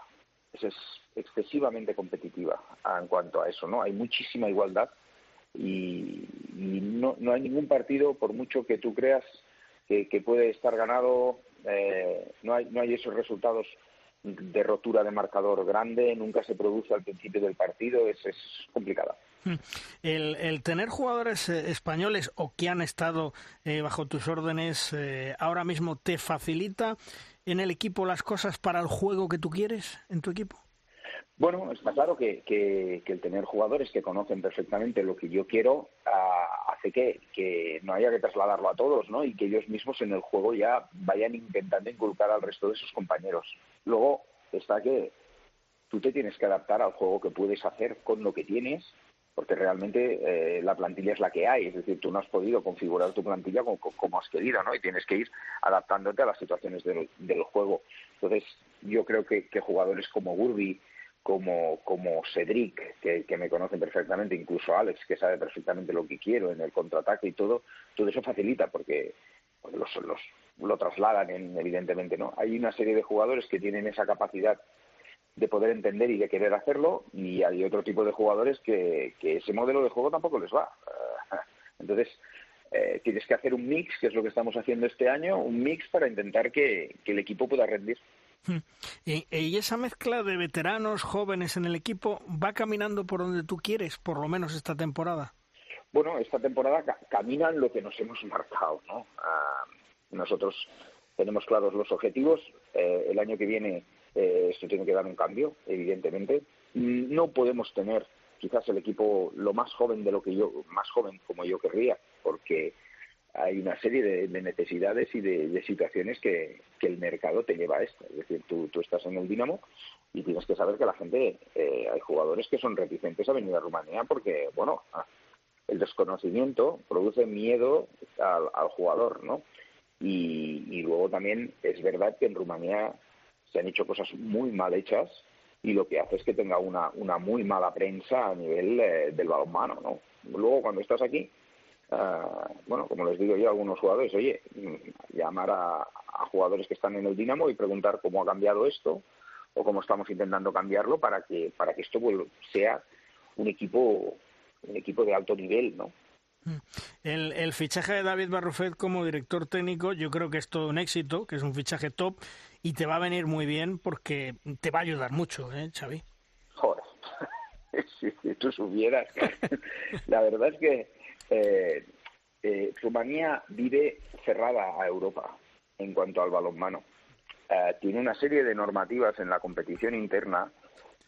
H: es excesivamente competitiva en cuanto a eso, ¿no? Hay muchísima igualdad y, no, no, hay ningún partido, por mucho que tú creas que, puede estar ganado, eh, no, hay, no hay esos resultados de rotura de marcador grande, nunca se produce al principio del partido, es, es complicada. Hmm.
A: El, tener jugadores eh, españoles o que han estado eh, bajo tus órdenes ahora mismo te facilita en el equipo las cosas para el juego que tú quieres en tu equipo?
H: Bueno, está claro que, que, el tener jugadores que conocen perfectamente lo que yo quiero ah, hace que, que, no haya que trasladarlo a todos, ¿no? Y que ellos mismos en el juego ya vayan intentando inculcar al resto de sus compañeros. Luego está que tú te tienes que adaptar al juego que puedes hacer con lo que tienes porque realmente eh, la plantilla es la que hay, es decir, tú no has podido configurar tu plantilla como, has querido, ¿no? Y tienes que ir adaptándote a las situaciones del, juego. Entonces, yo creo que, jugadores como Gurbi, como, como Cedric, que, me conocen perfectamente, incluso Alex, que sabe perfectamente lo que quiero en el contraataque y todo, todo eso facilita porque, los, los, lo trasladan, evidentemente, ¿no? Hay una serie de jugadores que tienen esa capacidad de poder entender y de querer hacerlo y hay otro tipo de jugadores que, ese modelo de juego tampoco les va. Entonces, eh, tienes que hacer un mix, que es lo que estamos haciendo este año, un mix para intentar que, el equipo pueda rendir.
A: Hmm. ¿Y, esa mezcla de veteranos, jóvenes en el equipo, va caminando por donde tú quieres, por lo menos esta temporada?
H: Bueno, esta temporada caminan lo que nos hemos marcado, ¿no? Ah, nosotros tenemos claros los objetivos. Eh, el año que viene eh, esto tiene que dar un cambio, evidentemente. Mm, no podemos tener quizás el equipo lo más joven de lo que yo, más joven como yo querría, porque hay una serie de, necesidades y de, situaciones que, el mercado te lleva a esto. Es decir, tú, estás en el Dinamo y tienes que saber que la gente, eh, hay jugadores que son reticentes a venir a Rumanía porque, bueno, ah, el desconocimiento produce miedo al, jugador, ¿no? Y, luego también es verdad que en Rumanía se han hecho cosas muy mal hechas y lo que hace es que tenga una, una muy mala prensa a nivel eh, del balonmano, ¿no? Luego cuando estás aquí Ah, bueno, como les digo yo a algunos jugadores, oye, mm, llamar a, jugadores que están en el Dinamo y preguntar cómo ha cambiado esto o cómo estamos intentando cambiarlo para que para que esto sea un equipo un equipo de alto nivel, ¿no?
A: Mm. El, el fichaje de David Barrufet como director técnico, yo creo que es todo un éxito, que es un fichaje top y te va a venir muy bien porque te va a ayudar mucho, ¿eh, Xavi?
H: Joder, si tú supieras. La verdad es que eh, eh, Rumanía vive cerrada a Europa en cuanto al balonmano. Eh, tiene una serie de normativas en la competición interna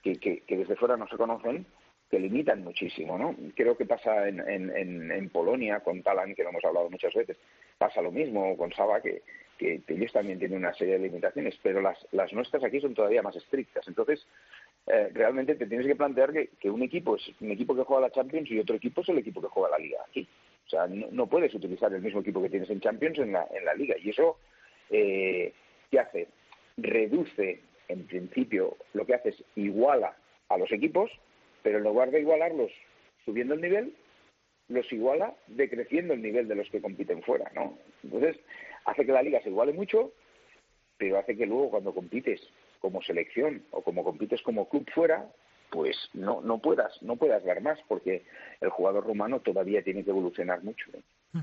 H: que, que, desde fuera no se conocen, que limitan muchísimo, ¿no? Creo que pasa en, en, en, Polonia con Talan, que lo hemos hablado muchas veces, pasa lo mismo con Saba, que, que, ellos también tienen una serie de limitaciones, pero las, las nuestras aquí son todavía más estrictas. Entonces, eh, realmente te tienes que plantear que, un equipo es un equipo que juega la Champions y otro equipo es el equipo que juega la Liga aquí. O sea, no, puedes utilizar el mismo equipo que tienes en Champions en la, en la Liga. Y eso, eh, ¿qué hace? Reduce, en principio, lo que hace es iguala a los equipos, pero en lugar de igualarlos subiendo el nivel, los iguala decreciendo el nivel de los que compiten fuera, ¿no? Entonces, hace que la liga se iguale mucho, pero hace que luego cuando compites como selección o como compites como club fuera, pues no, no puedas no puedas dar más porque el jugador rumano todavía tiene que evolucionar mucho.
A: Mm.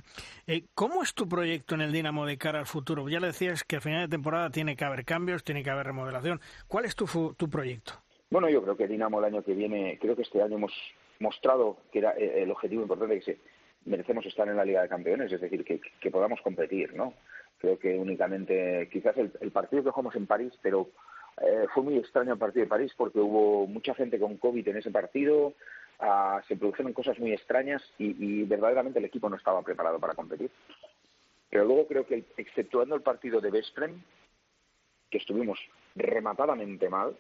A: Eh, ¿Cómo es tu proyecto en el Dinamo de cara al futuro? Ya le decías que a final de temporada tiene que haber cambios, tiene que haber remodelación. ¿Cuál es tu, tu proyecto?
H: Bueno, yo creo que Dinamo el año que viene, creo que este año hemos mostrado que era eh, el objetivo importante que merecemos estar en la Liga de Campeones, es decir, que, podamos competir, ¿no? Creo que únicamente, quizás el, partido que jugamos en París, pero eh, fue muy extraño el partido de París porque hubo mucha gente con COVID en ese partido, ah, se produjeron cosas muy extrañas y, verdaderamente el equipo no estaba preparado para competir. Pero luego creo que, exceptuando el partido de Vesprem, que estuvimos rematadamente mal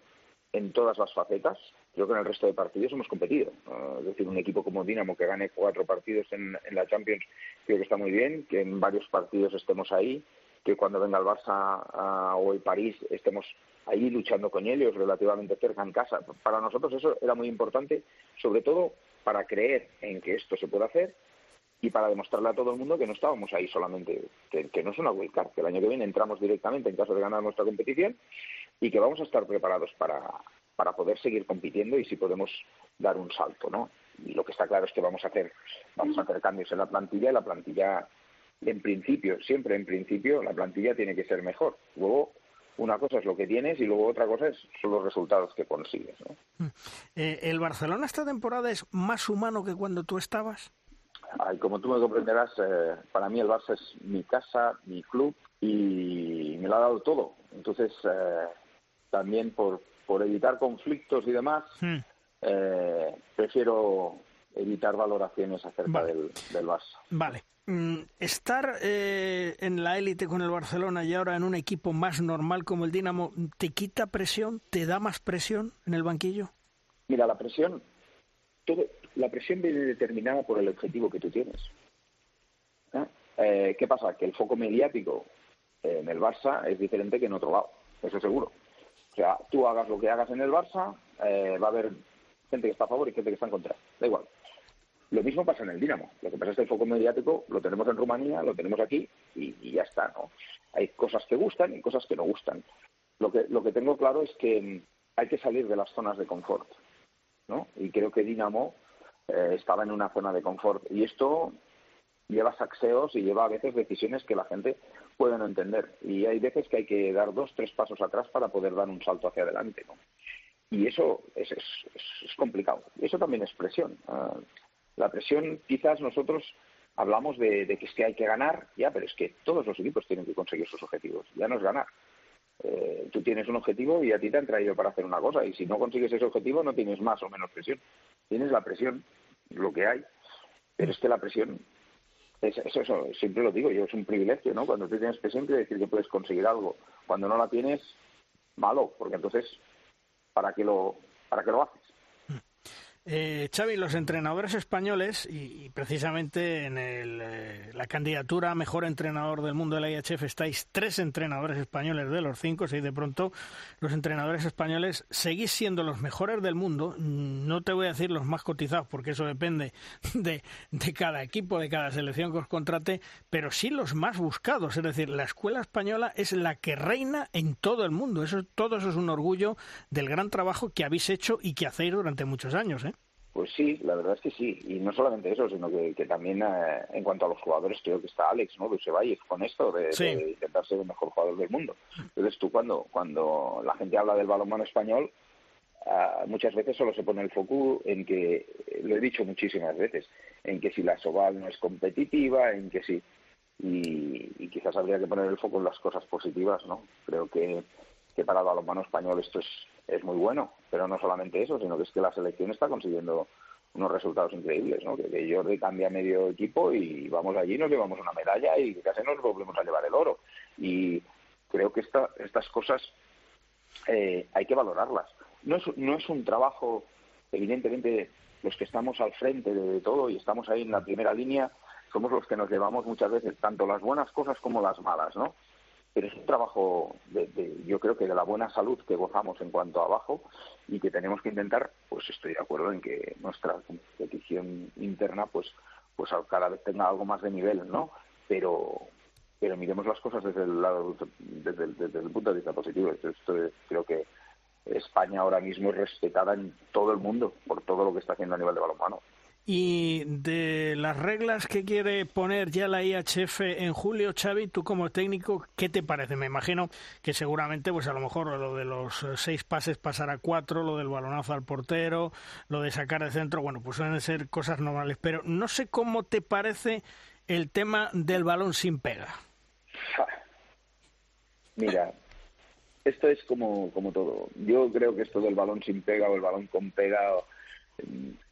H: en todas las facetas, creo que en el resto de partidos hemos competido. Ah, es decir, un equipo como Dinamo que gane cuatro partidos en, en la Champions creo que está muy bien, que en varios partidos estemos ahí, que cuando venga el Barça ah, o el París estemos ahí luchando con ellos relativamente cerca en casa. Para nosotros eso era muy importante, sobre todo para creer en que esto se puede hacer y para demostrarle a todo el mundo que no estábamos ahí solamente, que, no es una wildcard, que el año que viene entramos directamente en caso de ganar nuestra competición y que vamos a estar preparados para, para poder seguir compitiendo y si podemos dar un salto, ¿no? Y lo que está claro es que vamos a hacer, vamos a hacer cambios en la plantilla y la plantilla, en principio, siempre en principio, la plantilla tiene que ser mejor. Luego, una cosa es lo que tienes y luego otra cosa es, son los resultados que consigues.
A: Mm. Eh, ¿El Barcelona esta temporada es más humano que cuando tú estabas?
H: Ay, como tú me comprenderás, eh, para mí el Barça es mi casa, mi club y me lo ha dado todo. Entonces, eh, también por, por evitar conflictos y demás, mm. prefiero evitar valoraciones acerca del, del Barça.
A: Vale. Mm, estar eh, en la élite con el Barcelona y ahora en un equipo más normal como el Dinamo, ¿te quita presión? ¿Te da más presión en el banquillo?
H: Mira, la presión, todo, la presión viene determinada por el objetivo que tú tienes. ¿Eh? Eh, qué pasa? Que el foco mediático en el Barça es diferente que en otro lado, eso seguro. Sea, tú hagas lo que hagas en el Barça, va a haber gente que está a favor y gente que está en contra. Da igual. Lo mismo pasa en el Dinamo. Lo que pasa es que el foco mediático lo tenemos en Rumanía, lo tenemos aquí y, ya está, ¿no? Hay cosas que gustan y cosas que no gustan. Lo que, lo que tengo claro es que mm, hay que salir de las zonas de confort, ¿no? Y creo que Dinamo eh, estaba en una zona de confort. Y esto lleva saxeos y lleva a veces decisiones que la gente puede no entender. Y hay veces que hay que dar dos, tres pasos atrás para poder dar un salto hacia adelante, ¿no? Y eso es, es, complicado. Y eso también es presión. Ah, la presión, quizás nosotros hablamos de, que es que hay que ganar, ya, pero es que todos los equipos tienen que conseguir sus objetivos, ya no es ganar. Eh, tú tienes un objetivo y a ti te han traído para hacer una cosa, y si no consigues ese objetivo no tienes más o menos presión. Tienes la presión, lo que hay, pero es que la presión, eso, eso, siempre lo digo yo, es un privilegio, ¿no? Cuando tú tienes presión quiere decir que puedes conseguir algo. Cuando no la tienes, malo, porque entonces, ¿para qué lo, para qué lo haces?
A: Eh, Xavi, los entrenadores españoles, y, precisamente en eh, la candidatura a mejor entrenador del mundo de la IHF estáis tres entrenadores españoles de los cinco, si de pronto los entrenadores españoles seguís siendo los mejores del mundo, no te voy a decir los más cotizados, porque eso depende de, de cada equipo, de cada selección que os contrate, pero sí los más buscados, es decir, la escuela española es la que reina en todo el mundo, eso, todo eso es un orgullo del gran trabajo que habéis hecho y que hacéis durante muchos años, ¿eh?
H: Pues sí, la verdad es que sí. Y no solamente eso, sino que, también eh, en cuanto a los jugadores, creo que está Alex, ¿no? Luis Valle con esto de, intentar ser el mejor jugador del mundo. Entonces tú cuando, cuando la gente habla del balonmano español, ah, muchas veces solo se pone el foco en que, lo he dicho muchísimas veces, en que si la Soval no es competitiva, en que si... Y, y quizás habría que poner el foco en las cosas positivas, ¿no? Creo que que para el balonmano español esto es, es muy bueno, pero no solamente eso, sino que es que la selección está consiguiendo unos resultados increíbles, ¿no? Que, Jordi cambia medio equipo y vamos allí, nos llevamos una medalla y casi nos volvemos a llevar el oro. Y creo que esta, estas cosas eh, hay que valorarlas. No es, no es un trabajo, evidentemente, los que estamos al frente de todo y estamos ahí en la primera línea, somos los que nos llevamos muchas veces tanto las buenas cosas como las malas, ¿no? Pero es un trabajo, de, yo creo que de la buena salud que gozamos en cuanto a abajo y que tenemos que intentar, pues estoy de acuerdo en que nuestra competición interna, pues, pues cada vez tenga algo más de nivel, ¿no? Pero, pero miremos las cosas desde el lado, desde, desde el punto de vista positivo. Esto, creo que España ahora mismo es respetada en todo el mundo por todo lo que está haciendo a nivel de balonmano.
A: Y de las reglas que quiere poner ya la IHF en julio, Xavi, tú como técnico, ¿qué te parece? Me imagino que seguramente, pues a lo mejor lo de los seis pases pasar a cuatro, lo del balonazo al portero, lo de sacar de centro, bueno, pues suelen ser cosas normales. Pero no sé cómo te parece el tema del balón sin pega.
H: Mira, esto es como, como todo. Yo creo que esto del balón sin pega o el balón con pega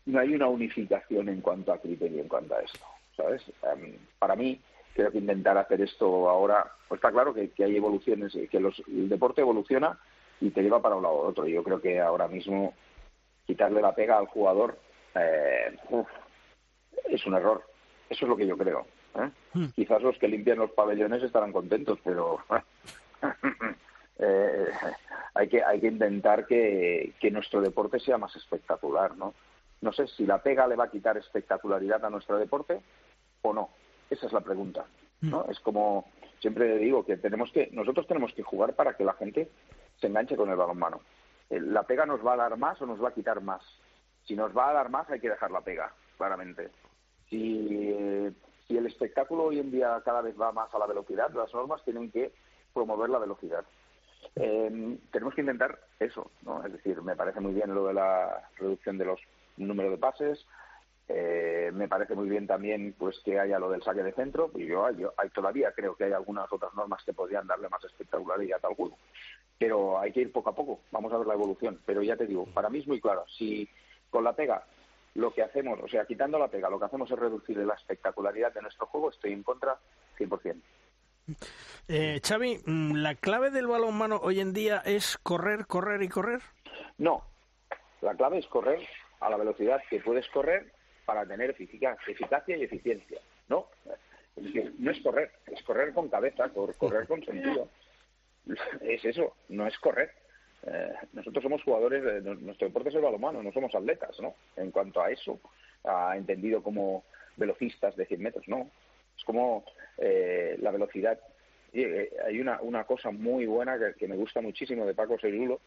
H: no hay una unificación en cuanto a criterio, en cuanto a esto, ¿sabes? Em, para mí, creo que intentar hacer esto ahora, pues está claro que, hay evoluciones, que el deporte evoluciona y te lleva para un lado u otro. Yo creo que ahora mismo quitarle la pega al jugador eh, es un error. Eso es lo que yo creo. ¿eh? Hmm. Quizás los que limpian los pabellones estarán contentos, pero eh, hay que hay que intentar que, que nuestro deporte sea más espectacular, ¿no? No sé si la pega le va a quitar espectacularidad a nuestro deporte o no. Esa es la pregunta. ¿no? Mm. Es como siempre digo que tenemos que nosotros tenemos que jugar para que la gente se enganche con el balonmano. Eh, la pega nos va a dar más o nos va a quitar más. Si nos va a dar más hay que dejar la pega, claramente. Si, si el espectáculo hoy en día cada vez va más a la velocidad, las normas tienen que promover la velocidad. Eh, tenemos que intentar eso, ¿no? Es decir, me parece muy bien lo de la reducción de los número de pases. Eh, me parece muy bien también pues que haya lo del saque de centro. Y yo, yo hay, todavía creo que hay algunas otras normas que podrían darle más espectacularidad al juego. Pero hay que ir poco a poco. Vamos a ver la evolución. Pero ya te digo, para mí es muy claro. Si con la pega lo que hacemos, o sea, quitando la pega, lo que hacemos es reducir la espectacularidad de nuestro juego, estoy en contra 100%.
A: Eh, Xavi, mm, ¿la clave del balonmano hoy en día es correr, correr y correr?
H: No, la clave es correr, a la velocidad que puedes correr para tener eficacia y eficiencia, ¿no? Es no es correr, es correr con cabeza, correr con sentido. Es eso, no es correr. Eh, nosotros somos jugadores, de, nuestro deporte es el balonmano, no somos atletas, ¿no? En cuanto a eso, ha entendido como velocistas de 100 metros, no. Es como eh, la velocidad. Eh, hay una, una cosa muy buena que, me gusta muchísimo de Paco Cerulo,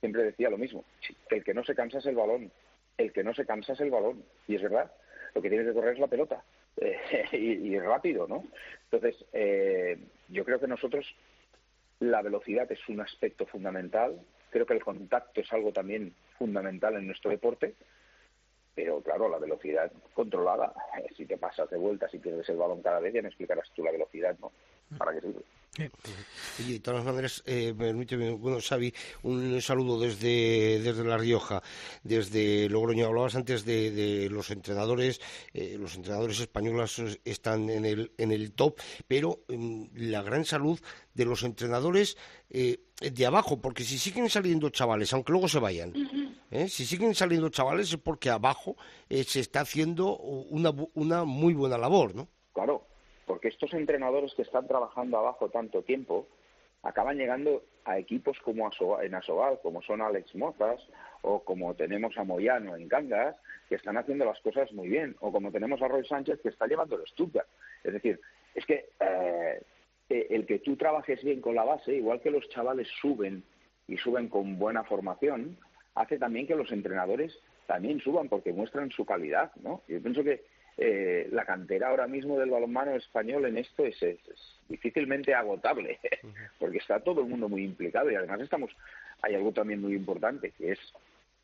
H: siempre decía lo mismo, el que no se cansa es el balón el que no se cansa es el balón. Y es verdad, lo que tiene que correr es la pelota. Eh, y, rápido, ¿no? Entonces, eh, yo creo que nosotros la velocidad es un aspecto fundamental. Creo que el contacto es algo también fundamental en nuestro deporte. pero claro, la velocidad controlada, si te pasas de vueltas y pierdes el balón cada vez, ya me explicarás tú la velocidad, ¿no? ¿Para qué sirve?
C: Y de todas maneras, eh, permíteme, bueno, Xavi, un saludo desde, desde La Rioja, desde Logroño. Hablabas antes de, los entrenadores, eh, los entrenadores españoles están en el, en el top, pero mm, la gran salud de los entrenadores eh, de abajo, porque si siguen saliendo chavales, aunque luego se vayan, ¿eh? si siguen saliendo chavales es porque abajo eh, se está haciendo una, una muy buena labor, ¿no?
H: Claro, porque estos entrenadores que están trabajando abajo tanto tiempo acaban llegando a equipos como en Asobal, como son Alex Mozas, o como tenemos a Moyano en Cangas, que están haciendo las cosas muy bien, o como tenemos a Roy Sánchez, que está llevando el Stuttgart. Es decir, es que eh, el que tú trabajes bien con la base, igual que los chavales suben y suben con buena formación, hace también que los entrenadores también suban porque muestran su calidad, ¿no? Yo pienso que eh, la cantera ahora mismo del balonmano español en esto es, difícilmente agotable, porque está todo el mundo muy implicado y además estamos, hay algo también muy importante que es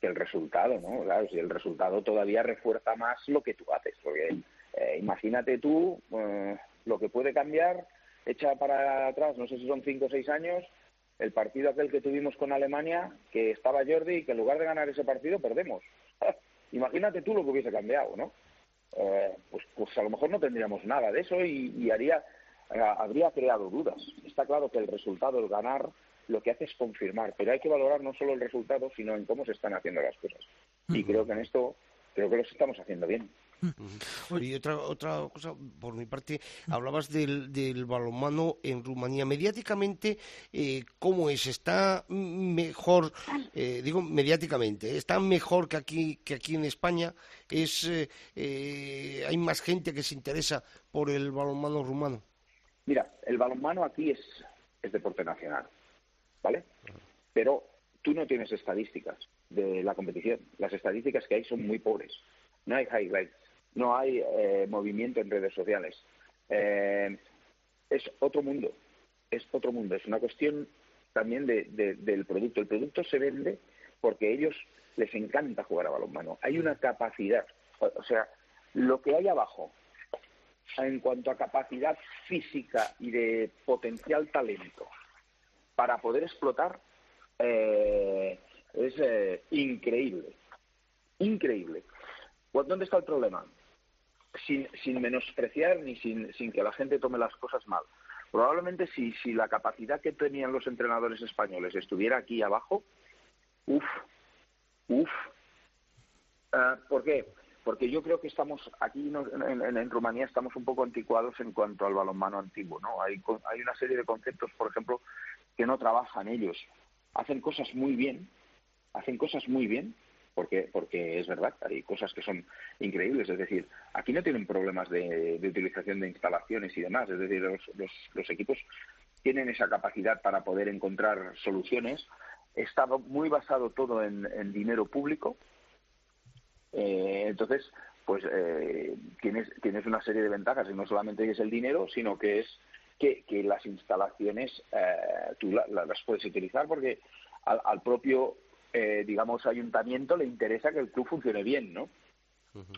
H: que el resultado, ¿no? Claro, si el resultado todavía refuerza más lo que tú haces, porque eh, imagínate tú eh, lo que puede cambiar, echa para atrás, no sé si son cinco o seis años, el partido aquel que tuvimos con Alemania, que estaba Jordi y que en lugar de ganar ese partido perdemos. Imagínate tú lo que hubiese cambiado, ¿no? Eh, pues, pues a lo mejor no tendríamos nada de eso y, haría, eh, habría creado dudas. Está claro que el resultado, el ganar, lo que hace es confirmar, pero hay que valorar no solo el resultado, sino en cómo se están haciendo las cosas. Y creo que en esto, creo que lo estamos haciendo bien.
C: Y otra, otra cosa, por mi parte, hablabas del, del balonmano en Rumanía. Mediáticamente, eh, ¿cómo es? ¿Está mejor, eh, digo mediáticamente, está mejor que aquí, que aquí en España? es eh, ¿Hay más gente que se interesa por el balonmano rumano?
H: Mira, el balonmano aquí es, es deporte nacional, ¿vale? Pero tú no tienes estadísticas de la competición. Las estadísticas que hay son muy pobres. No hay highlights, no hay eh, movimiento en redes sociales. Eh, es otro mundo, es otro mundo, es una cuestión también de, del producto. El producto se vende porque a ellos les encanta jugar a balonmano. Hay una capacidad, o sea, lo que hay abajo en cuanto a capacidad física y de potencial talento para poder explotar eh, es increíble, increíble. ¿Dónde está el problema? Sin, sin menospreciar ni sin, sin que la gente tome las cosas mal. Probablemente si, si la capacidad que tenían los entrenadores españoles estuviera aquí abajo, uff, uff. Uh, ¿Por qué? Porque yo creo que estamos aquí en, en, Rumanía estamos un poco anticuados en cuanto al balonmano antiguo, ¿no? Hay, hay una serie de conceptos, por ejemplo, que no trabajan ellos. Hacen cosas muy bien, hacen cosas muy bien, porque, porque es verdad, hay cosas que son increíbles. Es decir, aquí no tienen problemas de, utilización de instalaciones y demás. Es decir, los, los, equipos tienen esa capacidad para poder encontrar soluciones. Está muy basado todo en, dinero público. Eh, entonces, pues eh, tienes, tienes una serie de ventajas y no solamente es el dinero, sino que es que, que las instalaciones eh, tú las puedes utilizar porque al, al propio eh, digamos, ayuntamiento le interesa que el club funcione bien, ¿no?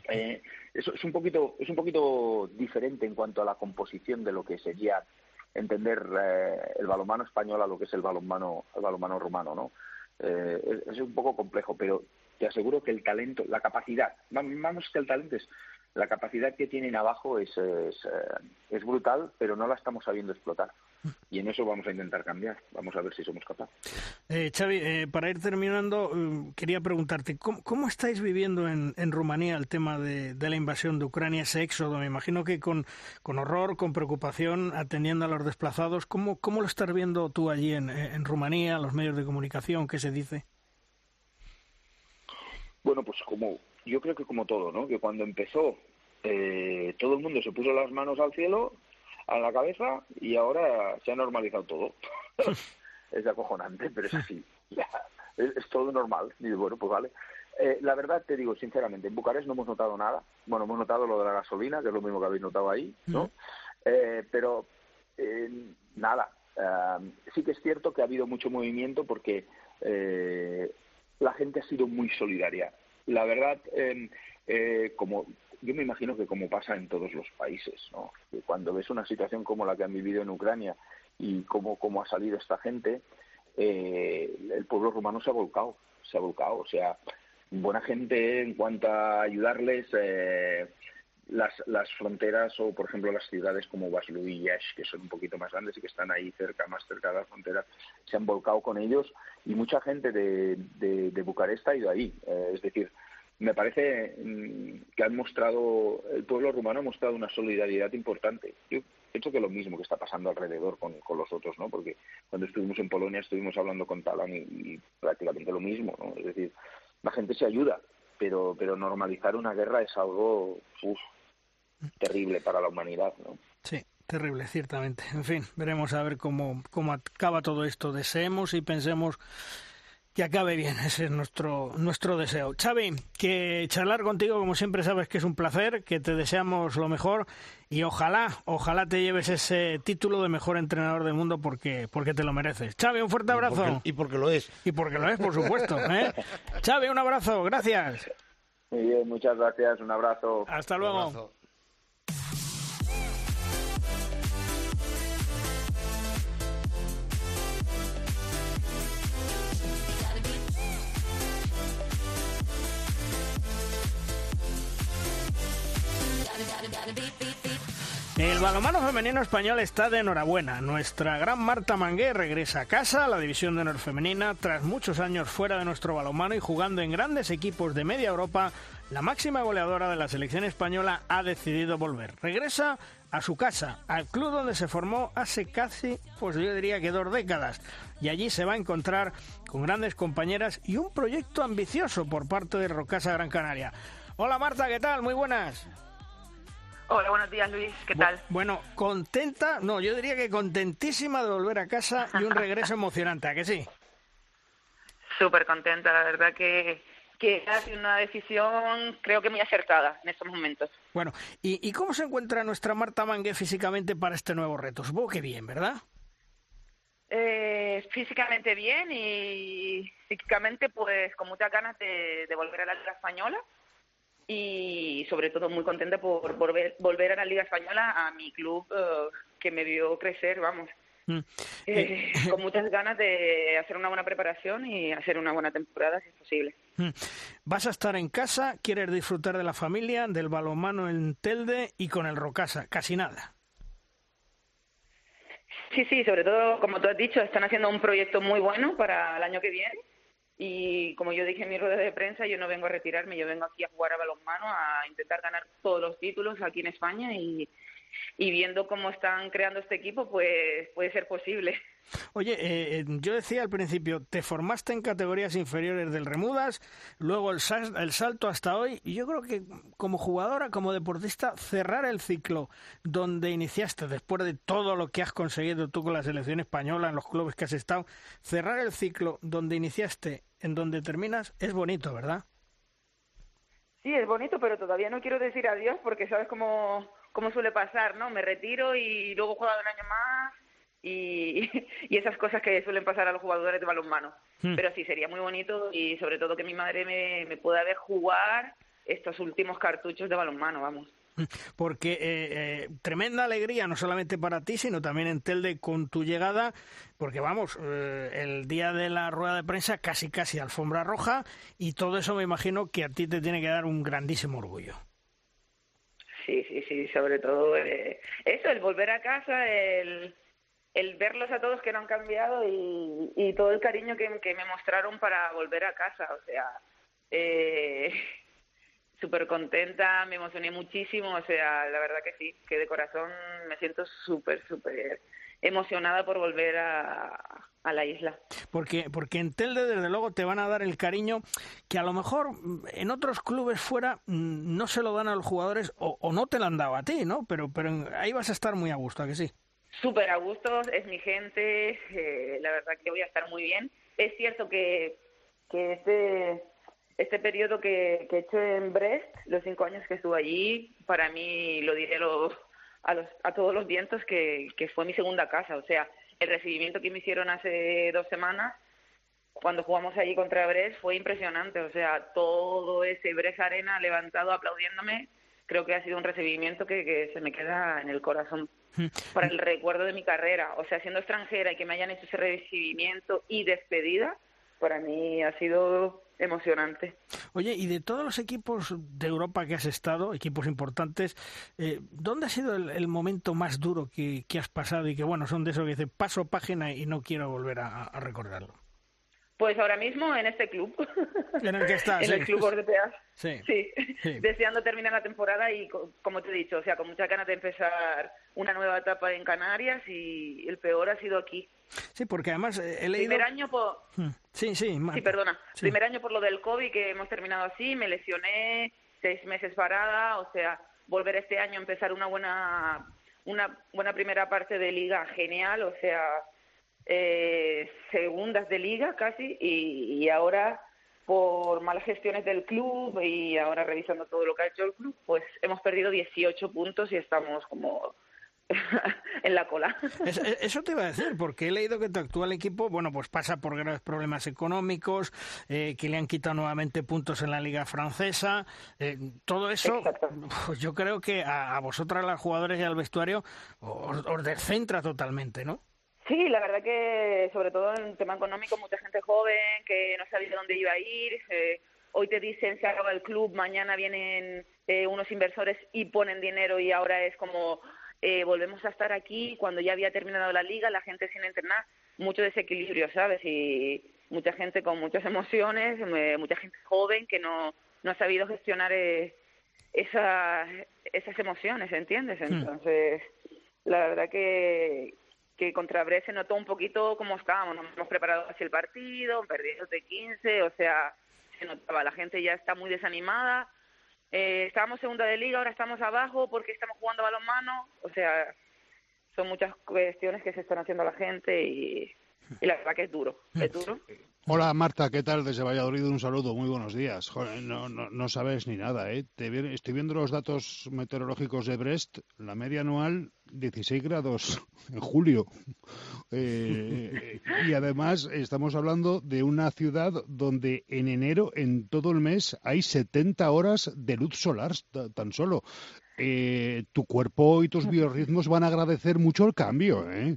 H: Eh, eso es un poquito es un poquito diferente en cuanto a la composición de lo que sería entender eh, el balonmano español a lo que es el balonmano el balonmano rumano, ¿no? es, un poco complejo, pero te aseguro que el talento, la capacidad, vamos que el talento es la capacidad que tienen abajo es, es brutal, pero no la estamos sabiendo explotar y en eso vamos a intentar cambiar. Vamos a ver si somos capaces.
A: Eh, Xavi, eh, para ir terminando, eh, quería preguntarte, ¿cómo, estáis viviendo en, Rumanía el tema de, la invasión de Ucrania, ese éxodo? Me imagino que con, horror, con preocupación, atendiendo a los desplazados. ¿Cómo, cómo lo estás viendo tú allí en, en Rumanía, los medios de comunicación? ¿Qué se dice?
H: Bueno, pues como yo creo que como todo, ¿no? Que cuando empezó todo el mundo se puso las manos al cielo a la cabeza y ahora se ha normalizado todo. es acojonante, pero es así. es, todo normal. Y bueno, pues vale. Eh, la verdad te digo sinceramente, en Bucarest no hemos notado nada. Bueno, hemos notado lo de la gasolina, que es lo mismo que habéis notado ahí, ¿no? Eh, pero eh, nada. sí que es cierto que ha habido mucho movimiento porque la gente ha sido muy solidaria. la verdad, em, eh, como yo me imagino que como pasa en todos los países, ¿no? cuando ves una situación como la que han vivido en Ucrania y cómo, cómo ha salido esta gente, eh, el pueblo rumano se ha volcado, se ha volcado. O sea, buena gente en cuanto a ayudarles. Eh, las, las fronteras o, por ejemplo, las ciudades como Vaslui y Yash, que son un poquito más grandes y que están ahí cerca, más cerca de la frontera, se han volcado con ellos y mucha gente de, de, Bucarest ha ido ahí. Eh, es decir, me parece mm, que han mostrado, el pueblo rumano ha mostrado una solidaridad importante. Yo pienso que lo mismo que está pasando alrededor con, con los otros, ¿no? Porque cuando estuvimos en Polonia estuvimos hablando con Talán y, prácticamente lo mismo, ¿no? Es decir, la gente se ayuda, pero, pero normalizar una guerra es algo terrible para la humanidad, ¿no?
A: Sí, terrible, ciertamente. En fin, veremos a ver cómo, cómo acaba todo esto. Deseemos y pensemos que acabe bien, ese es nuestro, nuestro deseo. Xavi, que charlar contigo, como siempre sabes que es un placer, que te deseamos lo mejor y ojalá, ojalá te lleves ese título de mejor entrenador del mundo porque, porque te lo mereces. Xavi, un fuerte abrazo.
C: Y porque, lo es.
A: Y porque lo es, por supuesto. ¿eh? Xavi, un abrazo, gracias.
H: Muy bien, muchas gracias, un abrazo.
A: Hasta luego. El balonmano femenino español está de enhorabuena. Nuestra gran Marta Mangué regresa a casa a la división de honor femenina tras muchos años fuera de nuestro balonmano y jugando en grandes equipos de media Europa. La máxima goleadora de la selección española ha decidido volver. Regresa a su casa, al club donde se formó hace casi, pues yo diría que dos décadas. Y allí se va a encontrar con grandes compañeras y un proyecto ambicioso por parte de Rocasa Gran Canaria. Hola Marta, ¿qué tal? Muy buenas.
I: Hola, buenos días Luis, ¿qué tal?
A: Bueno, contenta, no, yo diría que contentísima de volver a casa y un regreso emocionante, ¿a que sí?
I: Súper contenta, la verdad que, que ha sido una decisión creo que muy acertada en estos momentos.
A: Bueno, ¿y, cómo se encuentra nuestra Marta Mangue físicamente para este nuevo reto? Supongo que bien, ¿verdad?
I: Eh, físicamente bien y psíquicamente pues con muchas ganas de, de volver a la Liga Española y sobre todo muy contenta por volver, volver a la Liga Española, a mi club eh, que me vio crecer, vamos. Mm. Eh, eh, con muchas ganas de hacer una buena preparación y hacer una buena temporada si es posible. Mm.
A: Vas a estar en casa, quieres disfrutar de la familia, del balonmano en Telde y con el Rocasa, casi nada.
I: Sí, sí, sobre todo, como tú has dicho, están haciendo un proyecto muy bueno para el año que viene y como yo dije en mi rueda de prensa, yo no vengo a retirarme, yo vengo aquí a jugar a balonmano, a intentar ganar todos los títulos aquí en España y, y viendo cómo están creando este equipo, pues puede ser posible.
A: Oye, eh, eh, yo decía al principio, te formaste en categorías inferiores del Remudas, luego el, el salto hasta hoy, y yo creo que como jugadora, como deportista, cerrar el ciclo donde iniciaste, después de todo lo que has conseguido tú con la selección española, en los clubes que has estado, cerrar el ciclo donde iniciaste, en donde terminas, es bonito, ¿verdad?
I: Sí, es bonito, pero todavía no quiero decir adiós porque sabes cómo, cómo suele pasar, ¿no? Me retiro y luego juego un año más y, y, esas cosas que suelen pasar a los jugadores de balonmano. Hmm. Pero sí, sería muy bonito y sobre todo que mi madre me, me pueda ver jugar estos últimos cartuchos de balonmano, vamos.
A: Hmm. Porque eh, eh, tremenda alegría, no solamente para ti, sino también en Telde con tu llegada, porque vamos, eh, el día de la rueda de prensa casi casi alfombra roja y todo eso me imagino que a ti te tiene que dar un grandísimo orgullo.
I: Sí, sí, sí, sobre todo eso, el volver a casa, el, el verlos a todos que no han cambiado y, todo el cariño que, que, me mostraron para volver a casa. O sea, eh, súper contenta, me emocioné muchísimo. O sea, la verdad que sí, que de corazón me siento súper, súper emocionada por volver a, a la isla.
A: Porque, porque en Telde, desde luego, te van a dar el cariño que a lo mejor en otros clubes fuera mm, no se lo dan a los jugadores o, o no te lo han dado a ti, ¿no? Pero, pero ahí vas a estar muy a gusto, ¿a que sí?
I: Súper a gusto, es mi gente, eh, la verdad que voy a estar muy bien. Es cierto que, que este, este periodo que, que he hecho en Brest, los cinco años que estuve allí, para mí, lo diré a, los, a todos los vientos, que, que fue mi segunda casa. O sea, el recibimiento que me hicieron hace dos semanas cuando jugamos allí contra Bres fue impresionante, o sea, todo ese Bres Arena levantado aplaudiéndome, creo que ha sido un recibimiento que, que se me queda en el corazón. Para el recuerdo de mi carrera, o sea, siendo extranjera y que me hayan hecho ese recibimiento y despedida, para mí ha sido emocionante.
A: Oye, y de todos los equipos de Europa que has estado, equipos importantes, eh, ¿dónde ha sido el, momento más duro que, has pasado y que, bueno, son de esos que dice paso página y no quiero volver a, recordarlo?
I: Pues ahora mismo en este club.
A: En el que estás.
I: en el club Ordepeas.
A: Sí.
I: sí. Deseando terminar la temporada y, como te he dicho, o sea, con mucha ganas de empezar una nueva etapa en Canarias y el peor ha sido aquí.
A: Sí, porque además eh, he leído...
I: Primer año por...
A: Hmm. Sí, sí.
I: Sí, perdona. Primer año por lo del COVID que hemos terminado así, me lesioné, seis meses parada, o sea, volver este año a empezar una buena, una buena primera parte de liga genial, o sea, eh, segundas de liga casi, y, y ahora por malas gestiones del club y ahora revisando todo lo que ha hecho el club, pues hemos perdido 18 puntos y estamos como en la cola.
A: eso te iba a decir, porque he leído que tu actual equipo, bueno, pues pasa por graves problemas económicos, eh, que le han quitado nuevamente puntos en la liga francesa. Eh, todo eso, pues yo creo que a, vosotras, las jugadoras y al vestuario, os, descentra totalmente, ¿no?
I: Sí, la verdad que sobre todo en el tema económico, mucha gente joven que no sabía dónde iba a ir. Eh, hoy te dicen se acaba el club, mañana vienen unos inversores y ponen dinero y ahora es como eh, volvemos a estar aquí cuando ya había terminado la liga, la gente sin entrenar, mucho desequilibrio, ¿sabes? Y mucha gente con muchas emociones, eh, mucha gente joven que no, no ha sabido gestionar eh, esa, esas emociones, ¿entiendes? Hmm. Entonces, la verdad que, que contra Bre se notó un poquito cómo estábamos, nos hemos preparado hacia el partido, perdidos de 15, o sea, se notaba, la gente ya está muy desanimada, eh, estábamos segunda de liga, ahora estamos abajo porque estamos jugando balonmano, o sea, son muchas cuestiones que se están haciendo a la gente y, la verdad que es duro, es duro.
B: Hola Marta, ¿qué tal? Desde Valladolid un saludo, muy buenos días. no, no, sabes ni nada, ¿eh? Te, estoy viendo los datos meteorológicos de Brest, la media anual 16 grados en julio. Eh, y además estamos hablando de una ciudad donde en enero, en todo el mes, hay 70 horas de luz solar tan solo. Eh, tu cuerpo y tus biorritmos van a agradecer mucho el cambio, ¿eh?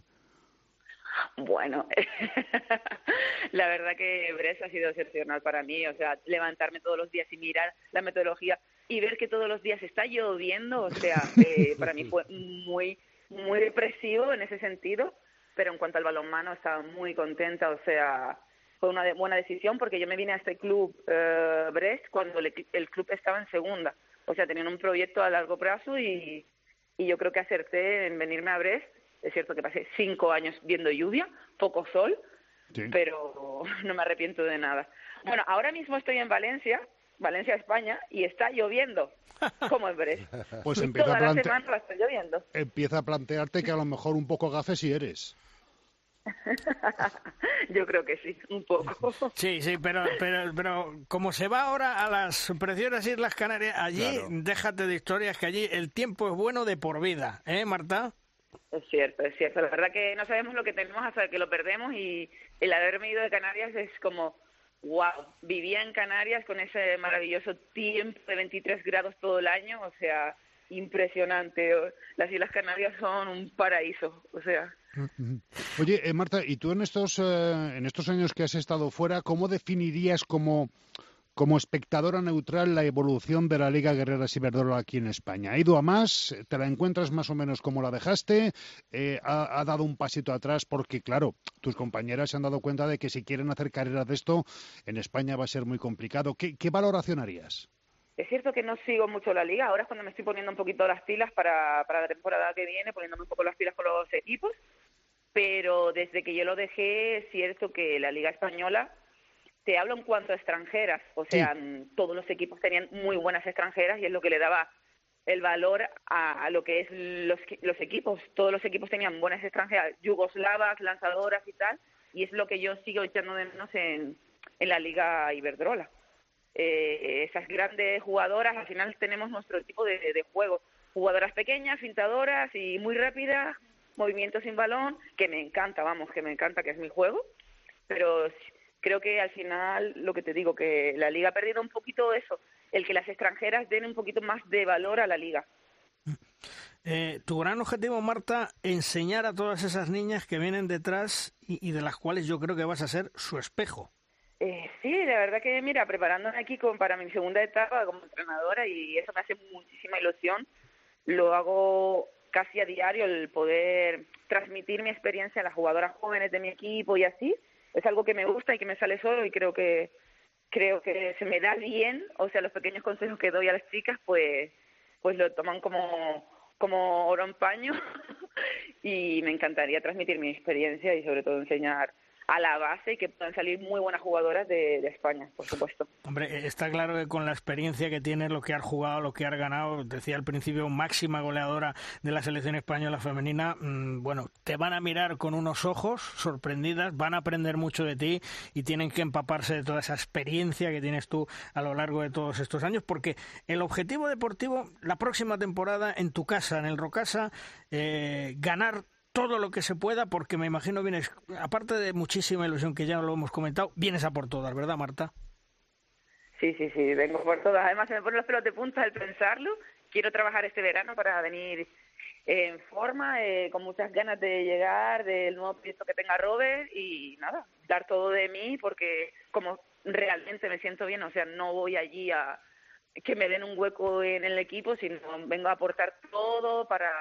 I: Bueno, la verdad que Brest ha sido excepcional para mí, o sea, levantarme todos los días y mirar la metodología y ver que todos los días está lloviendo, o sea, eh, para mí fue muy, muy depresivo en ese sentido, pero en cuanto al balonmano estaba muy contenta, o sea, fue una buena decisión porque yo me vine a este club eh, Brest cuando el club estaba en segunda, o sea, tenían un proyecto a largo plazo y, y yo creo que acerté en venirme a Brest es cierto que pasé cinco años viendo lluvia, poco sol, pero no me arrepiento de nada. Bueno, ahora mismo estoy en Valencia, Valencia, España, y está lloviendo, como en Brest.
B: Pues empieza
I: a,
B: lloviendo. empieza a plantearte que a lo mejor un poco gafe si eres.
I: Yo creo que sí, un poco.
A: Sí, sí, pero, pero, pero como se va ahora a las preciosas Islas Canarias, allí déjate de historias que allí el tiempo es bueno de por vida, ¿eh, Marta?
I: Es cierto, es cierto. La verdad que no sabemos lo que tenemos hasta que lo perdemos y el haberme ido de Canarias es como, wow, vivía en Canarias con ese maravilloso tiempo de 23 grados todo el año, o sea, impresionante. Las Islas Canarias son un paraíso, o sea.
B: Oye, eh, Marta, ¿y tú en estos, eh, en estos años que has estado fuera, cómo definirías como como espectadora neutral la evolución de la Liga Guerreras Iberdrola aquí en España. ¿Ha ido a más? ¿Te la encuentras más o menos como la dejaste? Eh, ha, dado un pasito atrás? Porque, claro, tus compañeras se han dado cuenta de que si quieren hacer carreras de esto, en España va a ser muy complicado. ¿Qué, valoración harías?
I: Es cierto que no sigo mucho la liga, ahora es cuando me estoy poniendo un poquito las pilas para, para la temporada que viene, poniéndome un poco las pilas con los equipos, pero desde que yo lo dejé, es cierto que la liga española te hablo en cuanto a extranjeras, o sea, todos los equipos tenían muy buenas extranjeras y es lo que le daba el valor a, lo que es los, los equipos. Todos los equipos tenían buenas extranjeras, yugoslavas, lanzadoras y tal, y es lo que yo sigo echando de menos en, en la Liga Iberdrola. Eh, esas grandes jugadoras, al final tenemos nuestro tipo de, de juego. Jugadoras pequeñas, fintadoras y muy rápidas, movimientos sin balón, que me encanta, vamos, que me encanta, que es mi juego, pero creo que al final, lo que te digo, que la liga ha perdido un poquito eso, el que las extranjeras den un poquito más de valor a la liga.
A: Eh, tu gran objetivo, Marta, enseñar a todas esas niñas que vienen detrás y, de las cuales yo creo que vas a ser su espejo.
I: Eh, sí, la verdad que, mira, preparándome aquí como para mi segunda etapa como entrenadora y eso me hace muchísima ilusión. Lo hago casi a diario, el poder transmitir mi experiencia a las jugadoras jóvenes de mi equipo y así. Es algo que me gusta y que me sale solo y creo que creo que se me da bien, o sea, los pequeños consejos que doy a las chicas, pues pues lo toman como como oro en paño y me encantaría transmitir mi experiencia y sobre todo enseñar a la base y que puedan salir muy buenas jugadoras de, España, por supuesto.
A: Hombre, eh, está claro que con la experiencia que tienes, lo que has jugado, lo que has ganado, decía al principio, máxima goleadora de la selección española femenina, mm, bueno, te van a mirar con unos ojos sorprendidas, van a aprender mucho de ti y tienen que empaparse de toda esa experiencia que tienes tú a lo largo de todos estos años, porque el objetivo deportivo, la próxima temporada en tu casa, en el Rocasa, eh, ganar todo lo que se pueda, porque me imagino vienes, aparte de muchísima ilusión que ya lo hemos comentado, vienes a por todas, ¿verdad, Marta?
I: Sí, sí, sí, vengo por todas. Además, se me ponen los pelos de punta al pensarlo. Quiero trabajar este verano para venir en forma, eh, con muchas ganas de llegar, del nuevo proyecto que tenga Robert y nada, dar todo de mí porque como realmente me siento bien, o sea, no voy allí a que me den un hueco en el equipo, sino vengo a aportar todo para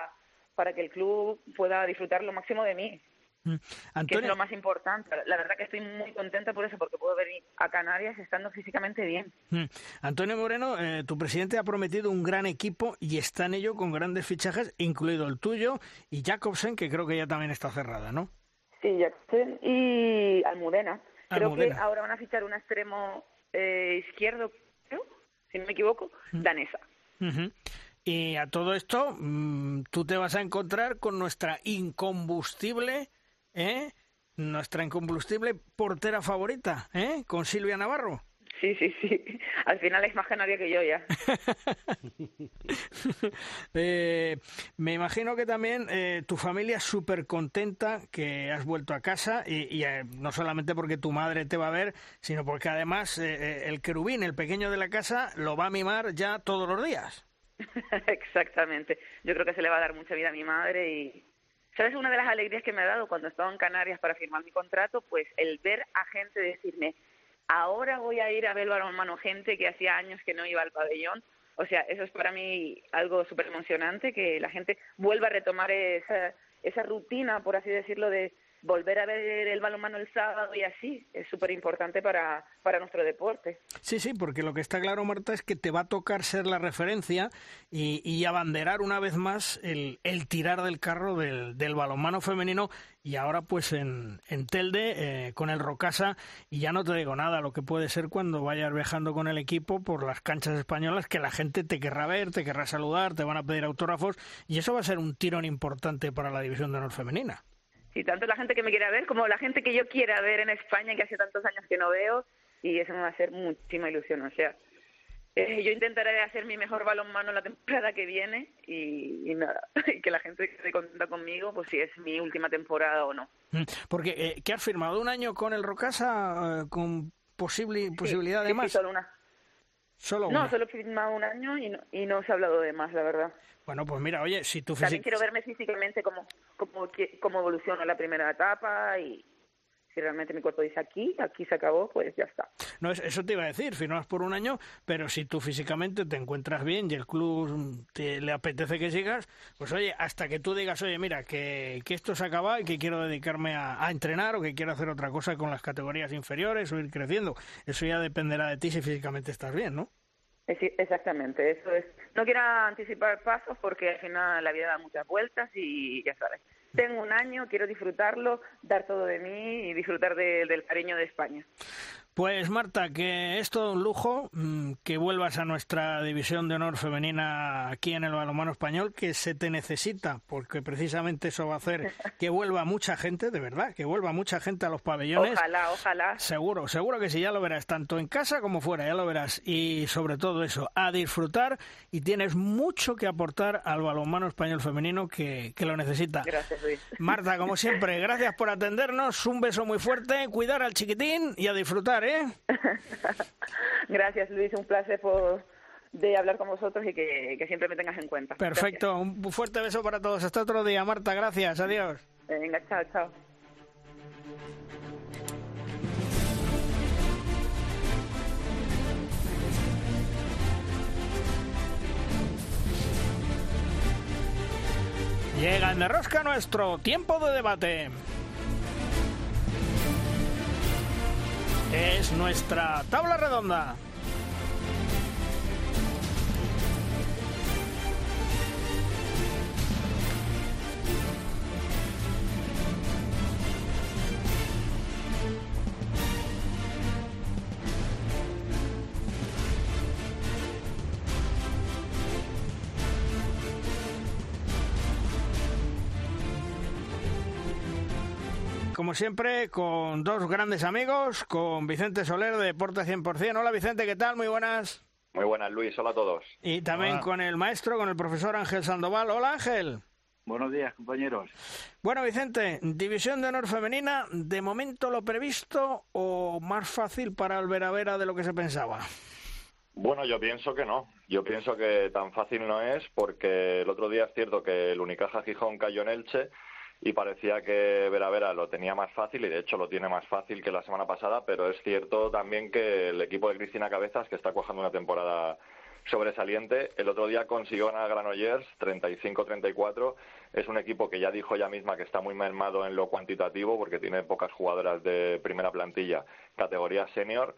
I: para que el club pueda disfrutar lo máximo de mí. Mm. Que es lo más importante. La verdad que estoy muy contenta por eso, porque puedo venir a Canarias estando físicamente bien.
A: Mm. Antonio Moreno, eh, tu presidente ha prometido un gran equipo y está en ello con grandes fichajes, incluido el tuyo y Jacobsen, que creo que ya también está cerrada, ¿no?
I: Sí, Jacobsen y Almudena. Creo que ahora van a fichar un extremo eh, izquierdo, si no me equivoco, mm. danesa.
A: Y a todo esto, mm, tú te vas a encontrar con nuestra incombustible, ¿eh? Nuestra incombustible portera favorita, ¿eh? Con Silvia Navarro.
I: Sí, sí, sí. Al final es más canaria que yo ya.
A: eh, me imagino que también eh, tu familia es súper contenta que has vuelto a casa y, eh, no solamente porque tu madre te va a ver, sino porque además eh, el querubín, el pequeño de la casa, lo va a mimar ya todos los días.
I: Exactamente. Yo creo que se le va a dar mucha vida a mi madre y, ¿sabes? Una de las alegrías que me ha dado cuando estaba en Canarias para firmar mi contrato, pues el ver a gente decirme, ahora voy a ir a ver balonmano, gente que hacía años que no iba al pabellón. O sea, eso es para mí algo súper emocionante, que la gente vuelva a retomar esa, esa rutina, por así decirlo, de volver a ver el balonmano el sábado y así es súper importante para, para nuestro deporte.
A: Sí, sí, porque lo que está claro, Marta, es que te va a tocar ser la referencia y, y abanderar una vez más el, el tirar del carro del, del balonmano femenino y ahora pues en, en Telde eh, con el Rocasa y ya no te digo nada, lo que puede ser cuando vayas viajando con el equipo por las canchas españolas que la gente te querrá ver, te querrá saludar, te van a pedir autógrafos y eso va a ser un tirón importante para la división de honor femenina
I: y tanto la gente que me quiera ver como la gente que yo quiera ver en España, que hace tantos años que no veo, y eso me va a hacer muchísima ilusión. O sea, eh, yo intentaré hacer mi mejor balonmano la temporada que viene y, nada, y que la gente esté contenta conmigo, pues si es mi última temporada o no.
A: Mm, porque, eh, ¿qué has firmado? ¿Un año con el Rocasa eh, con posible, posibilidad de más?
I: Sí, solo una.
A: ¿Solo
I: No, solo he firmado un año y no, y no se ha hablado de más, la verdad.
A: Bueno, pues mira, oye, si tú
I: También quiero verme físicamente cómo, cómo, cómo evoluciona la primera etapa y si realmente mi cuerpo dice aquí, aquí se acabó, pues ya está.
A: No, eso te iba a decir, firmas por un año, pero si tú físicamente te encuentras bien y el club te, le apetece que sigas, pues oye, hasta que tú digas, oye, mira, que, que esto se acaba y que quiero dedicarme a, a, entrenar o que quiero hacer otra cosa con las categorías inferiores o ir creciendo, eso ya dependerá de ti si físicamente estás bien, ¿no?
I: exactamente, eso es. No quiero anticipar pasos porque al final la vida da muchas vueltas y ya sabes. Tengo un año, quiero disfrutarlo, dar todo de mí y disfrutar del cariño de España.
A: Pues Marta, que es todo un lujo mm, que vuelvas a nuestra división de honor femenina aquí en el balonmano español, que se te necesita, porque precisamente eso va a hacer que vuelva mucha gente, de verdad, que vuelva mucha gente a los pabellones.
I: Ojalá, ojalá.
A: Seguro, seguro que sí, ya lo verás, tanto en casa como fuera, ya lo verás. Y sobre todo eso, a disfrutar y tienes mucho que aportar al balonmano español femenino que, que lo necesita.
I: Gracias, Luis.
A: Marta, como siempre, gracias por atendernos, un beso muy fuerte, cuidar al chiquitín y a disfrutar, ¿eh?
I: Gracias, Luis. Un placer por de hablar con vosotros y que, siempre me tengas en cuenta.
A: Perfecto. Un fuerte beso para todos. Hasta otro día, Marta. Gracias. Adiós.
I: Venga, chao, chao.
A: Llega en rosca nuestro tiempo de debate. Es nuestra tabla redonda. Como siempre, con dos grandes amigos, con Vicente Soler de Deporte 100%. Hola Vicente, ¿qué tal? Muy buenas.
J: Muy buenas, Luis. Hola a todos.
A: Y también con el maestro, con el profesor Ángel Sandoval. Hola Ángel.
K: Buenos días, compañeros.
A: Bueno, Vicente, División de Honor Femenina, ¿de momento lo previsto o más fácil para el Vera de lo que se pensaba?
J: Bueno, yo pienso que no. Yo pienso que tan fácil no es porque el otro día es cierto que el Unicaja Gijón cayó en Elche y parecía que Vera Vera lo tenía más fácil y de hecho lo tiene más fácil que la semana pasada, pero es cierto también que el equipo de Cristina Cabezas, que está cuajando una temporada sobresaliente, el otro día consiguió ganar a Granollers 35-34. Es un equipo que ya dijo ella misma que está muy mermado en lo cuantitativo porque tiene pocas jugadoras de primera plantilla, categoría senior.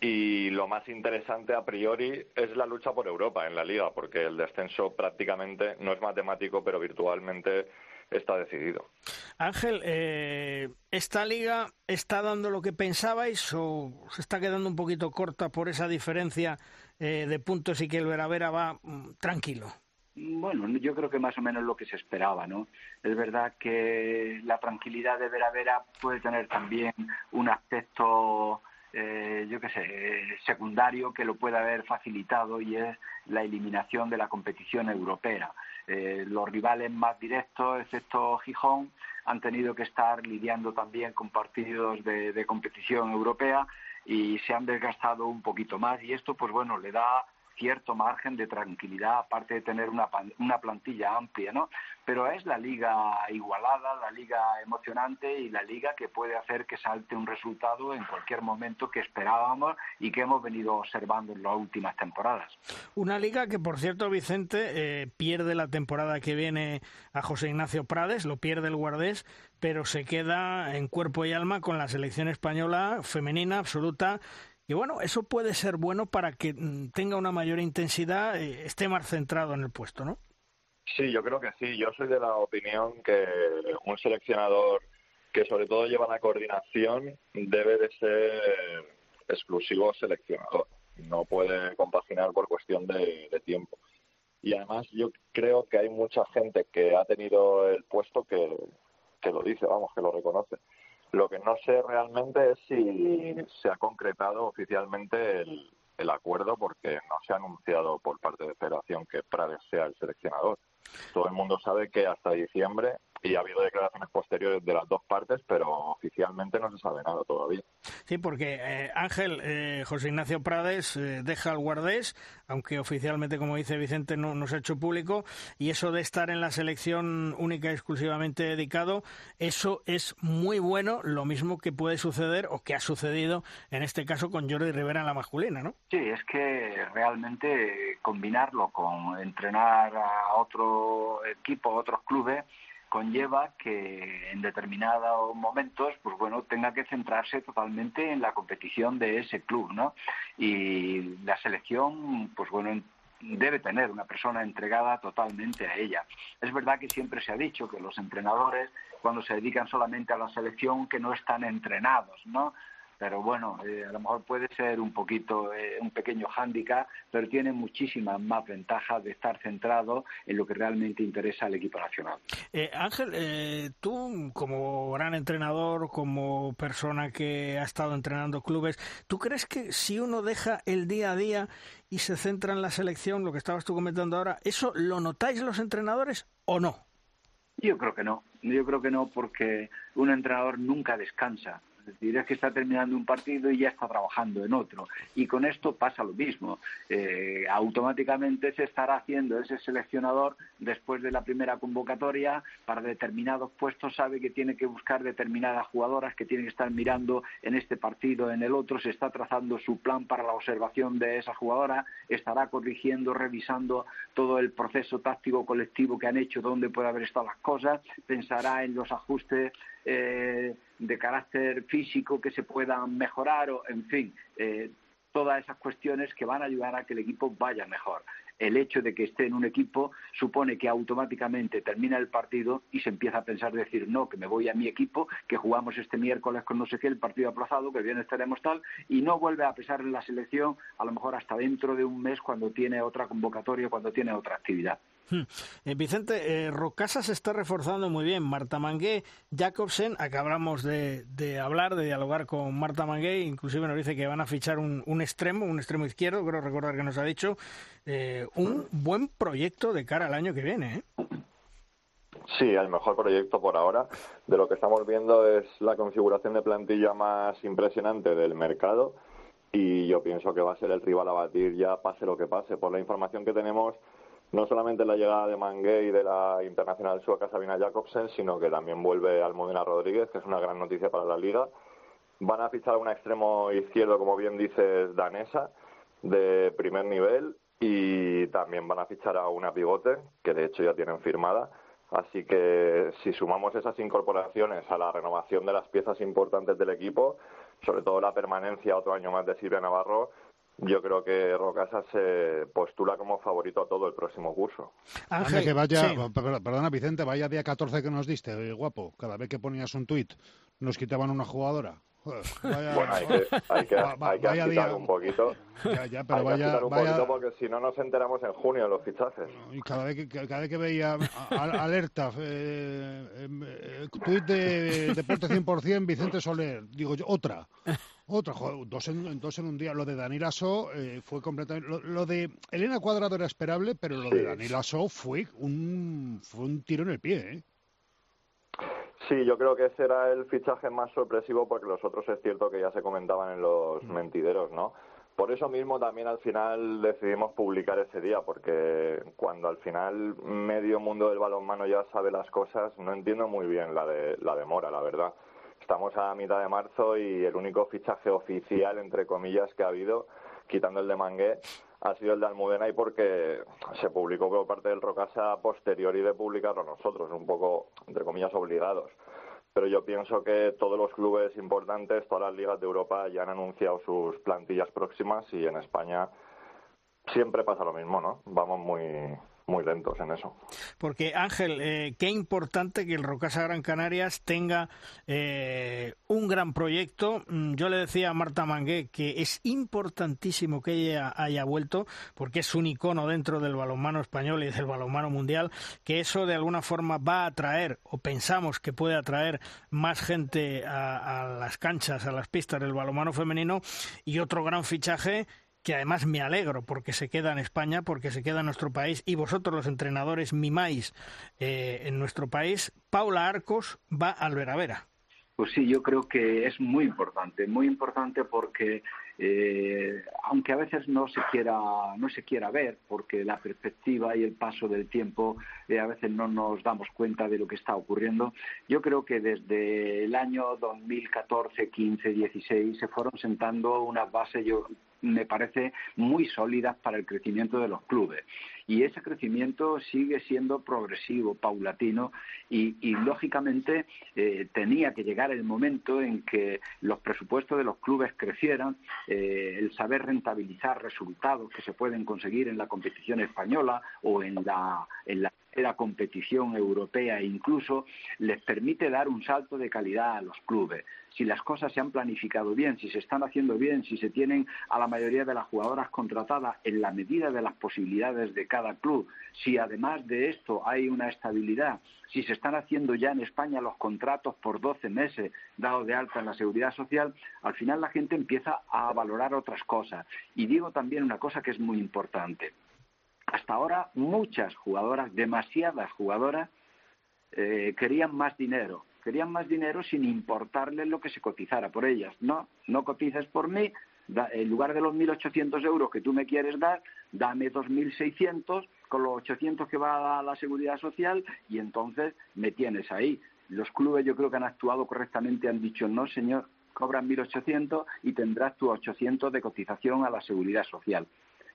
J: Y lo más interesante a priori es la lucha por Europa en la liga, porque el descenso prácticamente no es matemático, pero virtualmente está decidido.
A: Ángel, eh, ¿esta liga está dando lo que pensabais o se está quedando un poquito corta por esa diferencia eh, de puntos y que el Veravera va mm, tranquilo?
K: Bueno, yo creo que más o menos lo que se esperaba, ¿no? Es verdad que la tranquilidad de Veravera puede tener también un aspecto eh, yo qué sé, secundario que lo puede haber facilitado y es la eliminación de la competición europea. Eh, los rivales más directos, excepto Gijón, han tenido que estar lidiando también con partidos de competición europea y se han desgastado un poquito más. Y esto pues bueno le da cierto margen de tranquilidad, aparte de tener una, una plantilla amplia, ¿no? Pero es la liga igualada, la liga emocionante y la liga que puede hacer que salte un resultado en cualquier momento que esperábamos y que hemos venido observando en las últimas temporadas.
A: Una liga que, por cierto, Vicente, eh, pierde la temporada que viene a José Ignacio Prades, lo pierde el Guardés, pero se queda en cuerpo y alma con la selección española femenina absoluta y bueno, eso puede ser bueno para que mm, tenga una mayor intensidad, eh, esté más centrado en el puesto, ¿no?
J: Sí, yo creo que sí. Yo soy de la opinión que un seleccionador que sobre todo lleva la coordinación debe de ser exclusivo seleccionador. No puede compaginar por cuestión de, tiempo. Y además yo creo que hay mucha gente que ha tenido el puesto que, que lo dice, vamos, que lo reconoce. Lo que no sé realmente es si se ha concretado oficialmente el, el acuerdo porque no se ha anunciado por parte de Federación que Prades sea el seleccionador. Todo el mundo sabe que hasta diciembre y ha habido declaraciones posteriores de las dos partes, pero oficialmente no se sabe nada todavía.
A: Sí, porque eh, Ángel, eh, José Ignacio Prades eh, deja el guardés, aunque oficialmente, como dice Vicente, no, no se ha hecho público, y eso de estar en la selección única y exclusivamente dedicado, eso es muy bueno, lo mismo que puede suceder o que ha sucedido en este caso con Jordi Rivera en la masculina, ¿no?
K: Sí, es que realmente combinarlo con entrenar a otro equipo, a otros clubes, conlleva que en determinados momentos, pues bueno, tenga que centrarse totalmente en la competición de ese club, ¿no? Y la selección, pues bueno, debe tener una persona entregada totalmente a ella. Es verdad que siempre se ha dicho que los entrenadores, cuando se dedican solamente a la selección, que no están entrenados, ¿no? Pero bueno, eh, a lo mejor puede ser un poquito, eh, un pequeño hándicap, pero tiene muchísimas más ventajas de estar centrado en lo que realmente interesa al equipo nacional.
A: Eh, Ángel, tú como gran entrenador, como persona que ha estado entrenando clubes, ¿tú crees que si uno deja el día a día y se centra en la selección, lo que estabas tú comentando ahora, ¿eso lo notáis los entrenadores o no?
K: Yo creo que no. Yo creo que no porque un entrenador nunca descansa. Es que está terminando un partido y ya está trabajando en otro. Y con esto pasa lo mismo. Eh, automáticamente se estará haciendo ese seleccionador después de la primera convocatoria para determinados puestos, sabe que tiene que buscar determinadas jugadoras, que tiene que estar mirando en este partido, en el otro, se está trazando su plan para la observación de esa jugadora, estará corrigiendo, revisando todo el proceso táctico colectivo que han hecho, dónde puede haber estado las cosas, pensará en los ajustes eh, de carácter físico que se puedan mejorar o, en fin, eh, todas esas cuestiones que van a ayudar a que el equipo vaya mejor. El hecho de que esté en un equipo supone que automáticamente termina el partido y se empieza a pensar decir no, que me voy a mi equipo, que jugamos este miércoles con no sé qué, el partido aplazado, que bien estaremos tal, y no vuelve a pesar en la selección a lo mejor hasta dentro de un mes cuando tiene otra convocatoria, cuando tiene otra actividad.
A: Hmm. Eh, Vicente, eh, Rocasa se está reforzando muy bien. Marta Mangué, Jacobsen, acabamos de, hablar, de dialogar con Marta Mangué, inclusive nos dice que van a fichar un, extremo, un extremo izquierdo, creo recordar que nos ha dicho, eh, un buen proyecto de cara al año que viene. ¿eh?
J: Sí, el mejor proyecto por ahora. De lo que estamos viendo es la configuración de plantilla más impresionante del mercado y yo pienso que va a ser el rival a batir ya pase lo que pase. Por la información que tenemos, no solamente la llegada de Mangué y de la internacional sueca Sabina Jacobsen, sino que también vuelve Almudena Rodríguez, que es una gran noticia para la liga. Van a fichar un extremo izquierdo, como bien dices, danesa, de primer nivel, y también van a fichar a una pivote, que de hecho ya tienen firmada. Así que si sumamos esas incorporaciones a la renovación de las piezas importantes del equipo, sobre todo la permanencia otro año más de Silvia Navarro, yo creo que Rocasa se postula como favorito a todo el próximo curso.
B: Ángel, que vaya, perdona Vicente, vaya día 14 que nos diste, eh, guapo, cada vez que ponías un tuit nos quitaban una jugadora.
J: bueno, hay que, hay que, hay que un poquito.
B: Ya, ya, pero
J: hay
B: vaya,
J: que un poquito porque si no nos enteramos en junio de los fichajes.
B: Y cada vez que, cada vez que veía alerta, eh, em, eh, tuit de Deporte 100%, Vicente Soler, digo yo, otra. Otra, dos, en, dos en un día. Lo de Daniel Aso eh, fue completamente. Lo, de Elena Cuadrado era esperable, pero lo de Daniel Aso fue un, fue un tiro en el pie, ¿eh?
J: Sí, yo creo que ese era el fichaje más sorpresivo porque los otros es cierto que ya se comentaban en los mm. mentideros, ¿no? Por eso mismo también al final decidimos publicar ese día, porque cuando al final medio mundo del balonmano ya sabe las cosas, no entiendo muy bien la de la demora, la verdad. Estamos a mitad de marzo y el único fichaje oficial, entre comillas, que ha habido, quitando el de Mangué, ha sido el de Almudena y porque se publicó por parte del Rocasa posterior y de publicarlo nosotros, un poco, entre comillas, obligados. Pero yo pienso que todos los clubes importantes, todas las ligas de Europa ya han anunciado sus plantillas próximas y en España siempre pasa lo mismo, ¿no? Vamos muy, muy lentos en eso.
A: Porque Ángel, eh, qué importante que el Rocasa Gran Canarias tenga eh, un gran proyecto. Mm, yo le decía a Marta Mangué que es importantísimo que ella haya vuelto, porque es un icono dentro del balonmano español y del balonmano mundial, que eso de alguna forma va a atraer, o pensamos que puede atraer más gente a, a las canchas, a las pistas del balonmano femenino. Y otro gran fichaje que además me alegro porque se queda en España, porque se queda en nuestro país y vosotros los entrenadores mimáis eh, en nuestro país, Paula Arcos va al Veravera.
K: Pues sí, yo creo que es muy importante, muy importante porque eh, aunque a veces no se quiera no se quiera ver, porque la perspectiva y el paso del tiempo eh, a veces no nos damos cuenta de lo que está ocurriendo. Yo creo que desde el año 2014, 15, 16 se fueron sentando unas bases. Me parece muy sólidas para el crecimiento de los clubes. Y ese crecimiento sigue siendo progresivo, paulatino, y, lógicamente eh, tenía que llegar el momento en que los presupuestos de los clubes crecieran, eh, el saber rentabilizar resultados que se pueden conseguir en la competición española o en la, en la la competición europea e incluso les permite dar un salto de calidad a los clubes. Si las cosas se han planificado bien, si se están haciendo bien, si se tienen a la mayoría de las jugadoras contratadas en la medida de las posibilidades de cada club, si además de esto hay una estabilidad, si se están haciendo ya en España los contratos por 12 meses dados de alta en la seguridad social, al final la gente empieza a valorar otras cosas. Y digo también una cosa que es muy importante hasta ahora muchas jugadoras, demasiadas jugadoras, eh, querían más dinero. Querían más dinero sin importarles lo que se cotizara por ellas. No, no cotices por mí, en lugar de los 1.800 euros que tú me quieres dar, dame 2.600 con los 800 que va a la seguridad social y entonces me tienes ahí. Los clubes yo creo que han actuado correctamente, han dicho, no señor, cobran 1.800 y tendrás tus 800 de cotización a la seguridad social.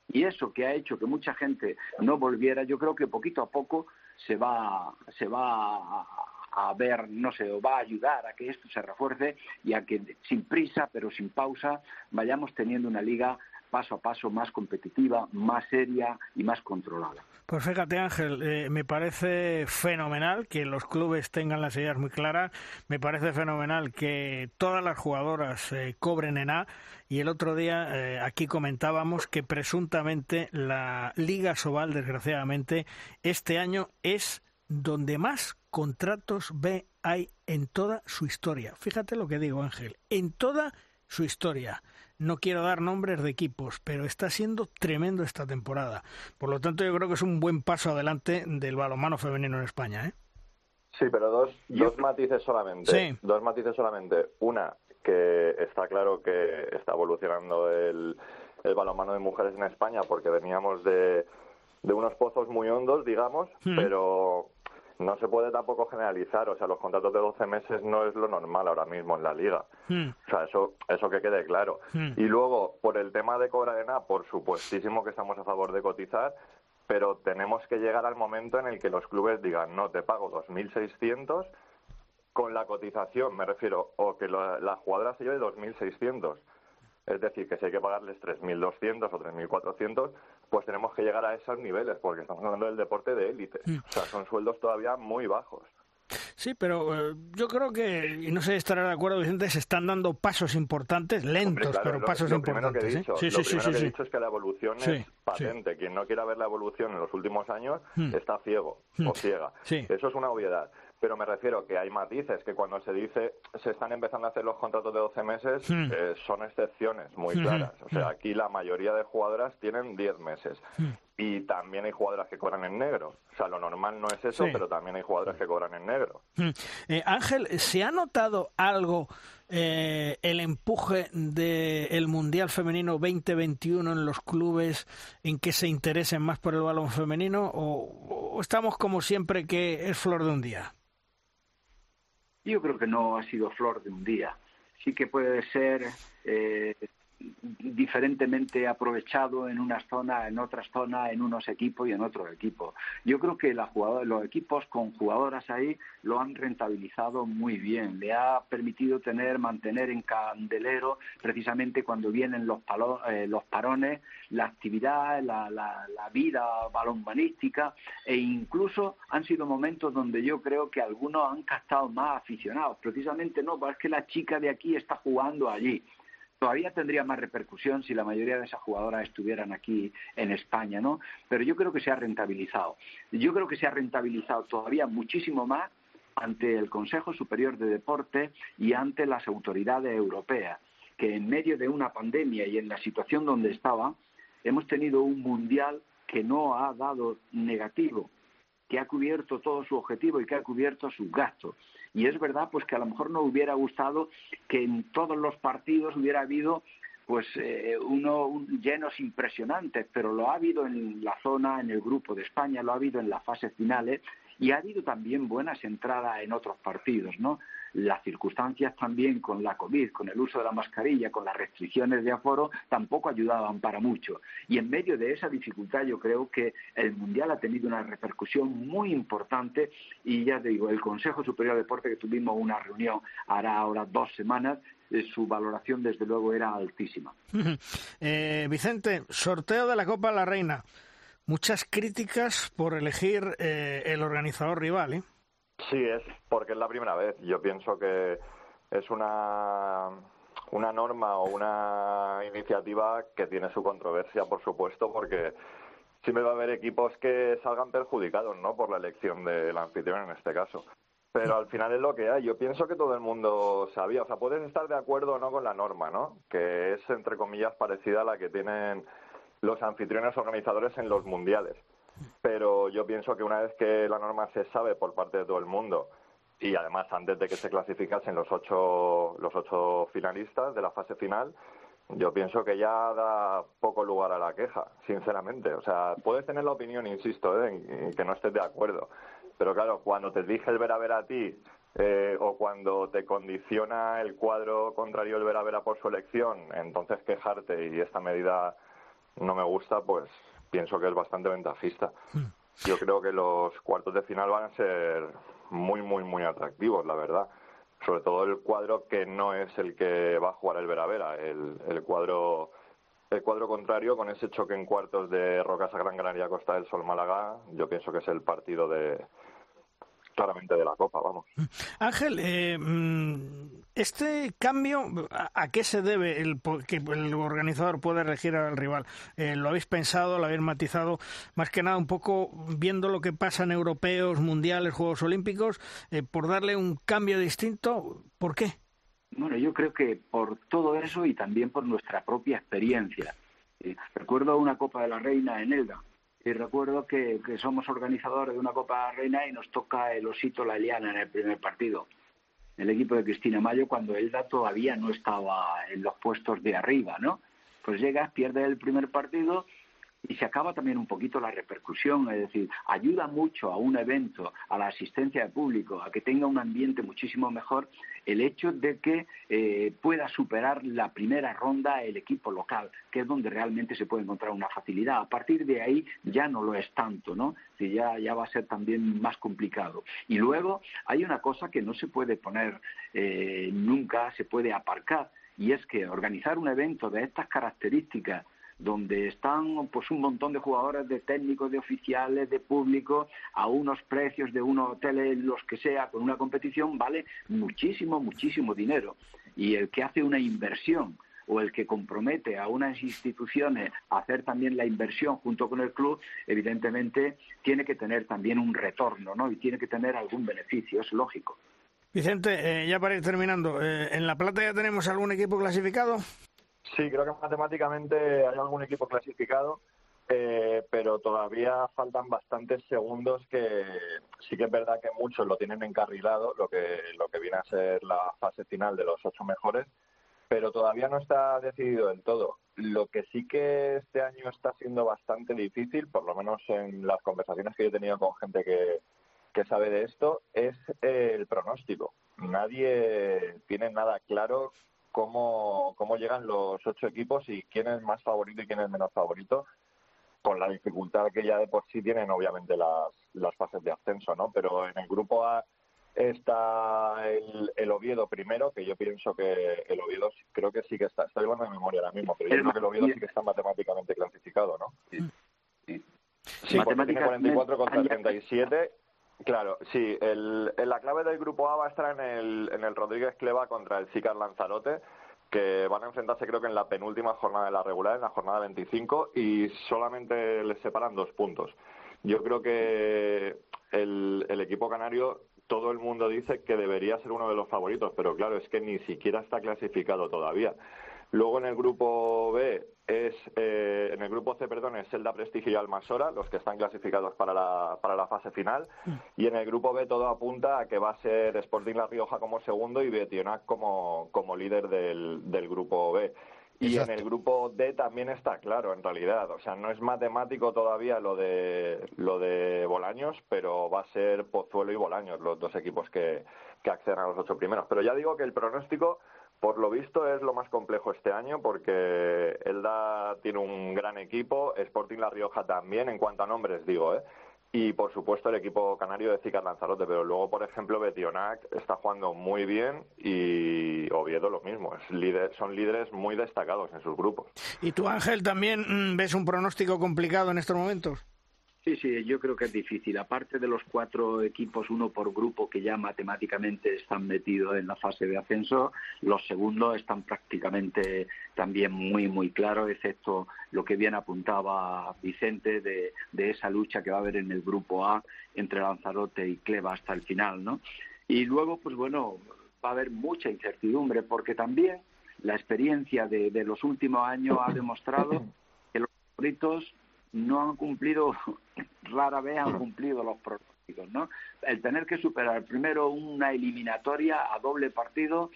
K: Y eso que ha hecho que mucha gente no volviera, yo creo que poquito a poco se va, se va a, ver, no sé, o va a ayudar a que esto se refuerce y a que sin prisa, pero sin pausa, vayamos teniendo una liga paso a paso más competitiva, más seria y más controlada.
A: Pues fíjate Ángel, eh, me parece fenomenal que los clubes tengan las ideas muy claras, me parece fenomenal que todas las jugadoras eh, cobren en A y el otro día eh, aquí comentábamos que presuntamente la Liga Sobal, desgraciadamente, este año es donde más contratos B hay en toda su historia. Fíjate lo que digo Ángel, en toda su historia. No quiero dar nombres de equipos, pero está siendo tremendo esta temporada. Por lo tanto, yo creo que es un buen paso adelante del balonmano femenino en España. ¿eh?
J: Sí, pero dos, dos matices solamente. Dos matices solamente. Una, que está claro que está evolucionando el, el balonmano de mujeres en España porque veníamos de, de unos pozos muy hondos, digamos, hmm. pero no se puede tampoco generalizar, o sea, los contratos de 12 meses no es lo normal ahora mismo en la liga. Hmm. O sea, eso, eso que quede claro. Hmm. Y luego, por el tema de cobra de nada, por supuestísimo que estamos a favor de cotizar, pero tenemos que llegar al momento en el que los clubes digan, no, te pago 2.600 con la cotización, me refiero, o que la, jugadora se lleve 2.600. Es decir, que si hay que pagarles 3.200 o 3.400, pues tenemos que llegar a esos niveles, porque estamos hablando del deporte de élite. Mm. O sea, son sueldos todavía muy bajos.
A: Sí, pero eh, yo creo que, y no sé, estará de acuerdo, Vicente, se están dando pasos importantes, lentos, pero pasos importantes.
J: Que he dicho, sí, sí, lo sí, primero que he dicho es que la evolución es patente. Quien no quiera ver la evolución en los últimos años mm. está ciego o mm. ciega. Eso es una obviedad pero me refiero que hay matices que cuando se dice se están empezando a hacer los contratos de 12 meses hmm. eh, son excepciones muy hmm. claras. O sea, hmm. aquí la mayoría de jugadoras tienen 10 meses. Y también hay jugadoras que cobran en negro. O sea, lo normal no es eso, pero también hay jugadoras que cobran en negro.
A: Eh, Ángel, ¿se ha notado algo eh, el empuje del Mundial Femenino 2021 en los clubes en que se interesen más por el balón femenino o estamos como siempre que es flor de un día?
K: Yo creo que no ha sido flor de un día. Sí que puede ser eh, diferentemente aprovechado en unas zonas, en otras zonas, en unos equipos y en otros equipos. Yo creo que la los equipos con jugadoras ahí lo han rentabilizado muy bien. Le ha permitido tener, mantener en candelero precisamente cuando vienen los, eh, los parones, la actividad, la, la, la vida balonmanística e incluso han sido momentos donde yo creo que algunos han captado más aficionados. Precisamente no, es que la chica de aquí está jugando allí todavía tendría más repercusión si la mayoría de esas jugadoras estuvieran aquí en España, ¿no? Pero yo creo que se ha rentabilizado. Yo creo que se ha rentabilizado todavía muchísimo más ante el Consejo Superior de Deporte y ante las autoridades europeas, que en medio de una pandemia y en la situación donde estaba, hemos tenido un mundial que no ha dado negativo, que ha cubierto todo su objetivo y que ha cubierto sus gastos. Y es verdad pues que a lo mejor no hubiera gustado que en todos los partidos hubiera habido pues eh, uno llenos impresionantes, pero lo ha habido en la zona, en el grupo de España, lo ha habido en las fases finales y ha habido también buenas entradas en otros partidos, ¿no? Las circunstancias también con la COVID, con el uso de la mascarilla, con las restricciones de aforo, tampoco ayudaban para mucho. Y en medio de esa dificultad yo creo que el Mundial ha tenido una repercusión muy importante y ya te digo, el Consejo Superior de Deporte que tuvimos una reunión hará ahora dos semanas, eh, su valoración desde luego era altísima.
A: Eh, Vicente, sorteo de la Copa la Reina. Muchas críticas por elegir eh, el organizador rival, ¿eh?
J: Sí, es porque es la primera vez. Yo pienso que es una, una norma o una iniciativa que tiene su controversia, por supuesto, porque siempre va a haber equipos que salgan perjudicados, ¿no? Por la elección del anfitrión en este caso. Pero al final es lo que hay. Yo pienso que todo el mundo sabía. O sea, puedes estar de acuerdo o no con la norma, ¿no? Que es, entre comillas, parecida a la que tienen los anfitriones organizadores en los mundiales. Pero yo pienso que una vez que la norma se sabe por parte de todo el mundo y además antes de que se clasificasen los ocho, los ocho finalistas de la fase final, yo pienso que ya da poco lugar a la queja, sinceramente. O sea, puedes tener la opinión, insisto, ¿eh? en que no estés de acuerdo pero claro, cuando te dije el ver a ver a ti eh, o cuando te condiciona el cuadro contrario el ver a ver a por su elección, entonces quejarte y esta medida no me gusta, pues pienso que es bastante ventajista. Hmm. Yo creo que los cuartos de final van a ser muy, muy, muy atractivos, la verdad. Sobre todo el cuadro que no es el que va a jugar el Veravera, el, el cuadro el cuadro contrario con ese choque en cuartos de Rocasa Gran Canaria Costa del Sol Málaga, yo pienso que es el partido de, claramente de la Copa, vamos.
A: Ángel, eh, mm, este cambio, ¿a qué se debe el que el organizador puede elegir al rival? Eh, ¿Lo habéis pensado, lo habéis matizado? Más que nada, un poco viendo lo que pasa en europeos, mundiales, Juegos Olímpicos, eh, por darle un cambio distinto, ¿por qué?
K: Bueno, yo creo que por todo eso y también por nuestra propia experiencia. recuerdo una Copa de la Reina en Elda, y recuerdo que, somos organizadores de una Copa Reina y nos toca el osito la Eliana en el primer partido. El equipo de Cristina Mayo cuando Elda todavía no estaba en los puestos de arriba, ¿no? Pues llega, pierde el primer partido y se acaba también un poquito la repercusión, es decir, ayuda mucho a un evento, a la asistencia de público, a que tenga un ambiente muchísimo mejor, el hecho de que eh, pueda superar la primera ronda el equipo local, que es donde realmente se puede encontrar una facilidad. A partir de ahí ya no lo es tanto, ¿no? ya, ya va a ser también más complicado. Y luego hay una cosa que no se puede poner eh, nunca, se puede aparcar, y es que organizar un evento de estas características donde están pues un montón de jugadores, de técnicos, de oficiales, de público, a unos precios de unos hoteles, los que sea, con una competición, vale muchísimo, muchísimo dinero. Y el que hace una inversión o el que compromete a unas instituciones a hacer también la inversión junto con el club, evidentemente tiene que tener también un retorno, ¿no? Y tiene que tener algún beneficio, es lógico.
A: Vicente, eh, ya para ir terminando, eh, ¿en La Plata ya tenemos algún equipo clasificado?
J: Sí, creo que matemáticamente hay algún equipo clasificado, eh, pero todavía faltan bastantes segundos que sí que es verdad que muchos lo tienen encarrilado, lo que, lo que viene a ser la fase final de los ocho mejores, pero todavía no está decidido del todo. Lo que sí que este año está siendo bastante difícil, por lo menos en las conversaciones que yo he tenido con gente que, que sabe de esto, es el pronóstico. Nadie tiene nada claro cómo, cómo llegan los ocho equipos y quién es más favorito y quién es menos favorito, con la dificultad que ya de por sí tienen obviamente las, las fases de ascenso, ¿no? Pero en el grupo A está el, el, Oviedo primero, que yo pienso que el Oviedo creo que sí que está, estoy hablando de memoria ahora mismo, pero yo creo que el Oviedo sí que está matemáticamente clasificado, ¿no? Sí, sí. sí porque tiene 44 contra 37 Claro, sí. El, la clave del grupo A va a estar en el, en el Rodríguez Cleva contra el Sicar Lanzarote, que van a enfrentarse creo que en la penúltima jornada de la regular, en la jornada 25, y solamente les separan dos puntos. Yo creo que el, el equipo canario, todo el mundo dice que debería ser uno de los favoritos, pero claro, es que ni siquiera está clasificado todavía. Luego en el grupo B es eh, en el grupo C, perdón, es Celda Prestigio y Almasora, los que están clasificados para la, para la fase final. Mm. Y en el grupo B todo apunta a que va a ser Sporting La Rioja como segundo y Betionac como, como líder del, del grupo B. Y en el grupo D también está claro, en realidad. O sea, no es matemático todavía lo de lo de Bolaños, pero va a ser Pozuelo y Bolaños los dos equipos que, que acceden a los ocho primeros. Pero ya digo que el pronóstico por lo visto es lo más complejo este año porque Elda tiene un gran equipo, Sporting La Rioja también, en cuanto a nombres digo, ¿eh? Y por supuesto el equipo canario de Zicar Lanzarote, pero luego, por ejemplo, Betionac está jugando muy bien y Oviedo lo mismo, es líder, son líderes muy destacados en sus grupos.
A: ¿Y tú, Ángel, también mm, ves un pronóstico complicado en estos momentos?
K: Sí, sí, yo creo que es difícil. Aparte de los cuatro equipos, uno por grupo, que ya matemáticamente están metidos en la fase de ascenso, los segundos están prácticamente también muy, muy claros, excepto lo que bien apuntaba Vicente de, esa lucha que va a haber en el grupo A entre Lanzarote y Cleva hasta el final, ¿no? Y luego, pues bueno, va a haber mucha incertidumbre, porque también la experiencia de, de los últimos años ha demostrado que los favoritos no han cumplido, rara vez han cumplido los pronósticos, ¿no? El tener que superar primero una eliminatoria a doble partido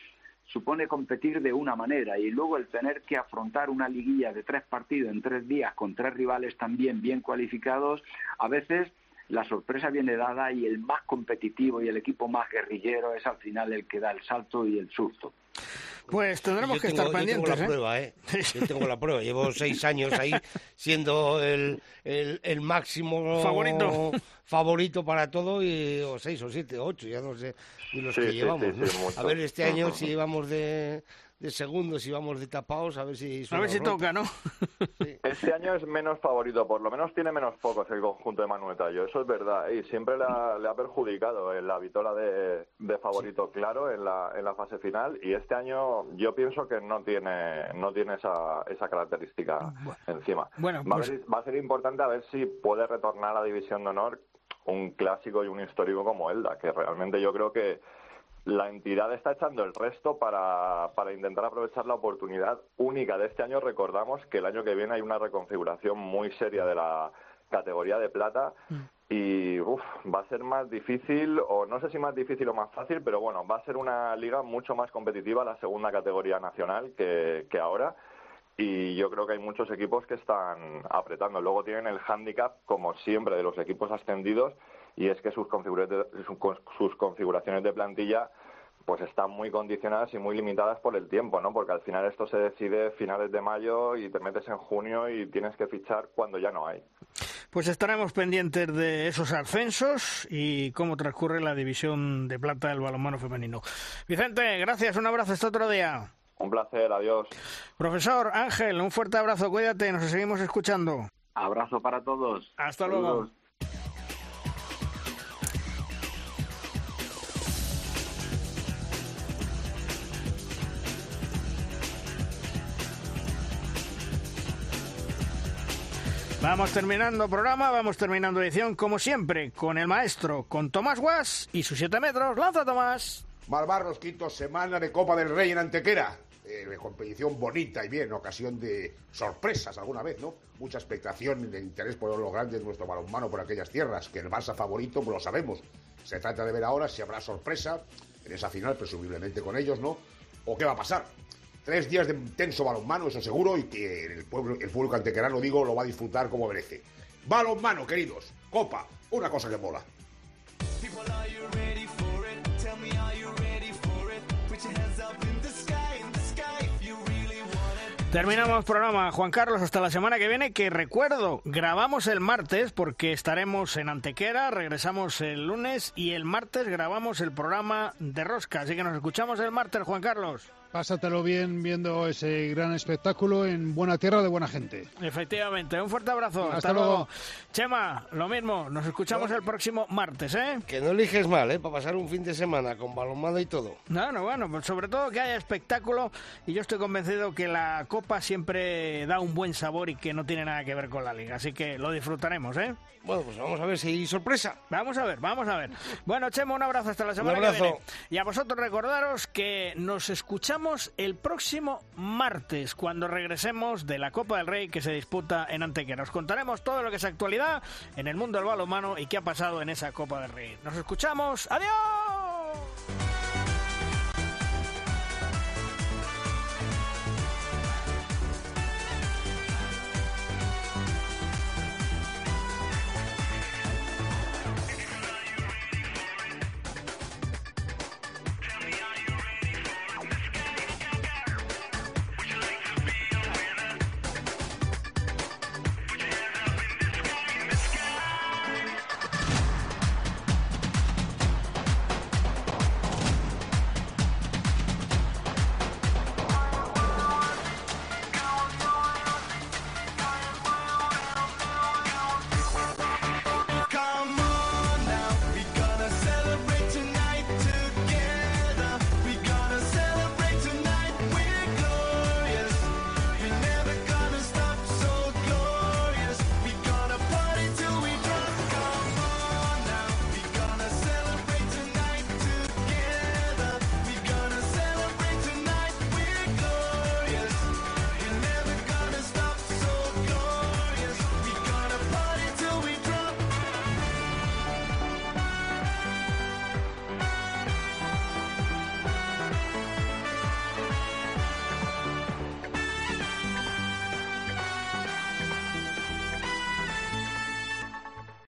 K: supone competir de una manera y luego el tener que afrontar una liguilla de tres partidos en tres días con tres rivales también bien cualificados, a veces la sorpresa viene dada y el más competitivo y el equipo más guerrillero es al final el que da el salto y el susto.
A: Pues tendremos que estar pendientes.
C: Yo tengo la prueba, ¿eh? Yo tengo la prueba. Llevo seis años ahí siendo el, el, el máximo
A: favorito
C: favorito para todo, y, o seis o siete, o ocho, ya no sé, y los
J: Sí,
C: que
J: sí,
C: llevamos.
J: sí,
C: ¿no?
J: sí, mucho.
C: a ver, este año si vamos de, de segundos, si vamos de tapados, a ver si...
A: A ver si toca, ¿no?
J: Este año es menos favorito, por lo menos tiene menos focos el conjunto de Manuel Tallo, eso es verdad, y siempre le ha, le ha perjudicado en la vitola de, de favorito claro en la, en la fase final, y este año yo pienso que no tiene, no tiene esa, esa característica encima.
A: Bueno,
J: va,
A: pues-
J: a ver, va a ser importante a ver si puede retornar a la División de Honor un clásico y un histórico como Elda, que realmente yo creo que la entidad está echando el resto para, para intentar aprovechar la oportunidad única de este año. Recordamos que el año que viene hay una reconfiguración muy seria de la categoría de plata y uf, va a ser más difícil, o no sé si más difícil o más fácil, pero bueno, va a ser una liga mucho más competitiva, la segunda categoría nacional que, que ahora. Y yo creo que hay muchos equipos que están apretando. Luego tienen el hándicap, como siempre, de los equipos ascendidos, y es que sus, configura- sus configuraciones de plantilla pues están muy condicionadas y muy limitadas por el tiempo, ¿no? Porque al final esto se decide finales de mayo y te metes en junio y tienes que fichar cuando ya no hay.
A: Pues estaremos pendientes de esos ascensos y cómo transcurre la división de plata del balonmano femenino. Vicente, gracias, un abrazo, hasta otro día.
J: Un placer, adiós.
A: Profesor Ángel, un fuerte abrazo, cuídate, nos seguimos escuchando.
K: Abrazo para todos.
A: Hasta luego. Vamos terminando programa, vamos terminando edición, como siempre, con el maestro, con Tomás Guas y sus 7 metros. ¡Lanza, Tomás!
L: Malvarros, quinto semana de Copa del Rey en Antequera. Eh, competición bonita y bien, ocasión de sorpresas alguna vez, ¿no? Mucha expectación de interés por lo grande de nuestro balonmano por aquellas tierras, que el Barça favorito, pues lo sabemos. Se trata de ver ahora si habrá sorpresa en esa final, presumiblemente con ellos, ¿no? O qué va a pasar. Tres días de intenso balonmano, eso seguro, y que el pueblo, el público antequerano, digo, lo va a disfrutar como merece. Balonmano, queridos. Copa, una cosa que mola.
A: Terminamos programa, Juan Carlos, hasta la semana que viene, que recuerdo, grabamos el martes porque estaremos en Antequera, regresamos el lunes y el martes grabamos el programa de Rosca, así que nos escuchamos el martes, Juan Carlos.
B: Pásatelo bien viendo ese gran espectáculo en buena tierra de buena gente.
A: Efectivamente, un fuerte abrazo. Hasta,
B: Hasta
A: luego.
B: luego.
A: Chema, lo mismo, nos escuchamos el próximo martes, ¿eh?
C: Que no eliges mal, ¿eh? Para pasar un fin de semana con balonmano y todo.
A: Bueno, bueno, pues sobre todo que haya espectáculo y yo estoy convencido que la Copa siempre da un buen sabor y que no tiene nada que ver con la Liga, así que lo disfrutaremos, ¿eh?
C: Bueno, pues vamos a ver si hay sorpresa.
A: Vamos a ver, vamos a ver. Bueno, Chema, un abrazo hasta la semana
C: abrazo.
A: que viene. Y a vosotros recordaros que nos escuchamos el próximo martes cuando regresemos de la Copa del Rey que se disputa en Antequera. Os contaremos todo lo que es actualidad en el mundo del balonmano y qué ha pasado en esa Copa del Rey. Nos escuchamos. ¡Adiós!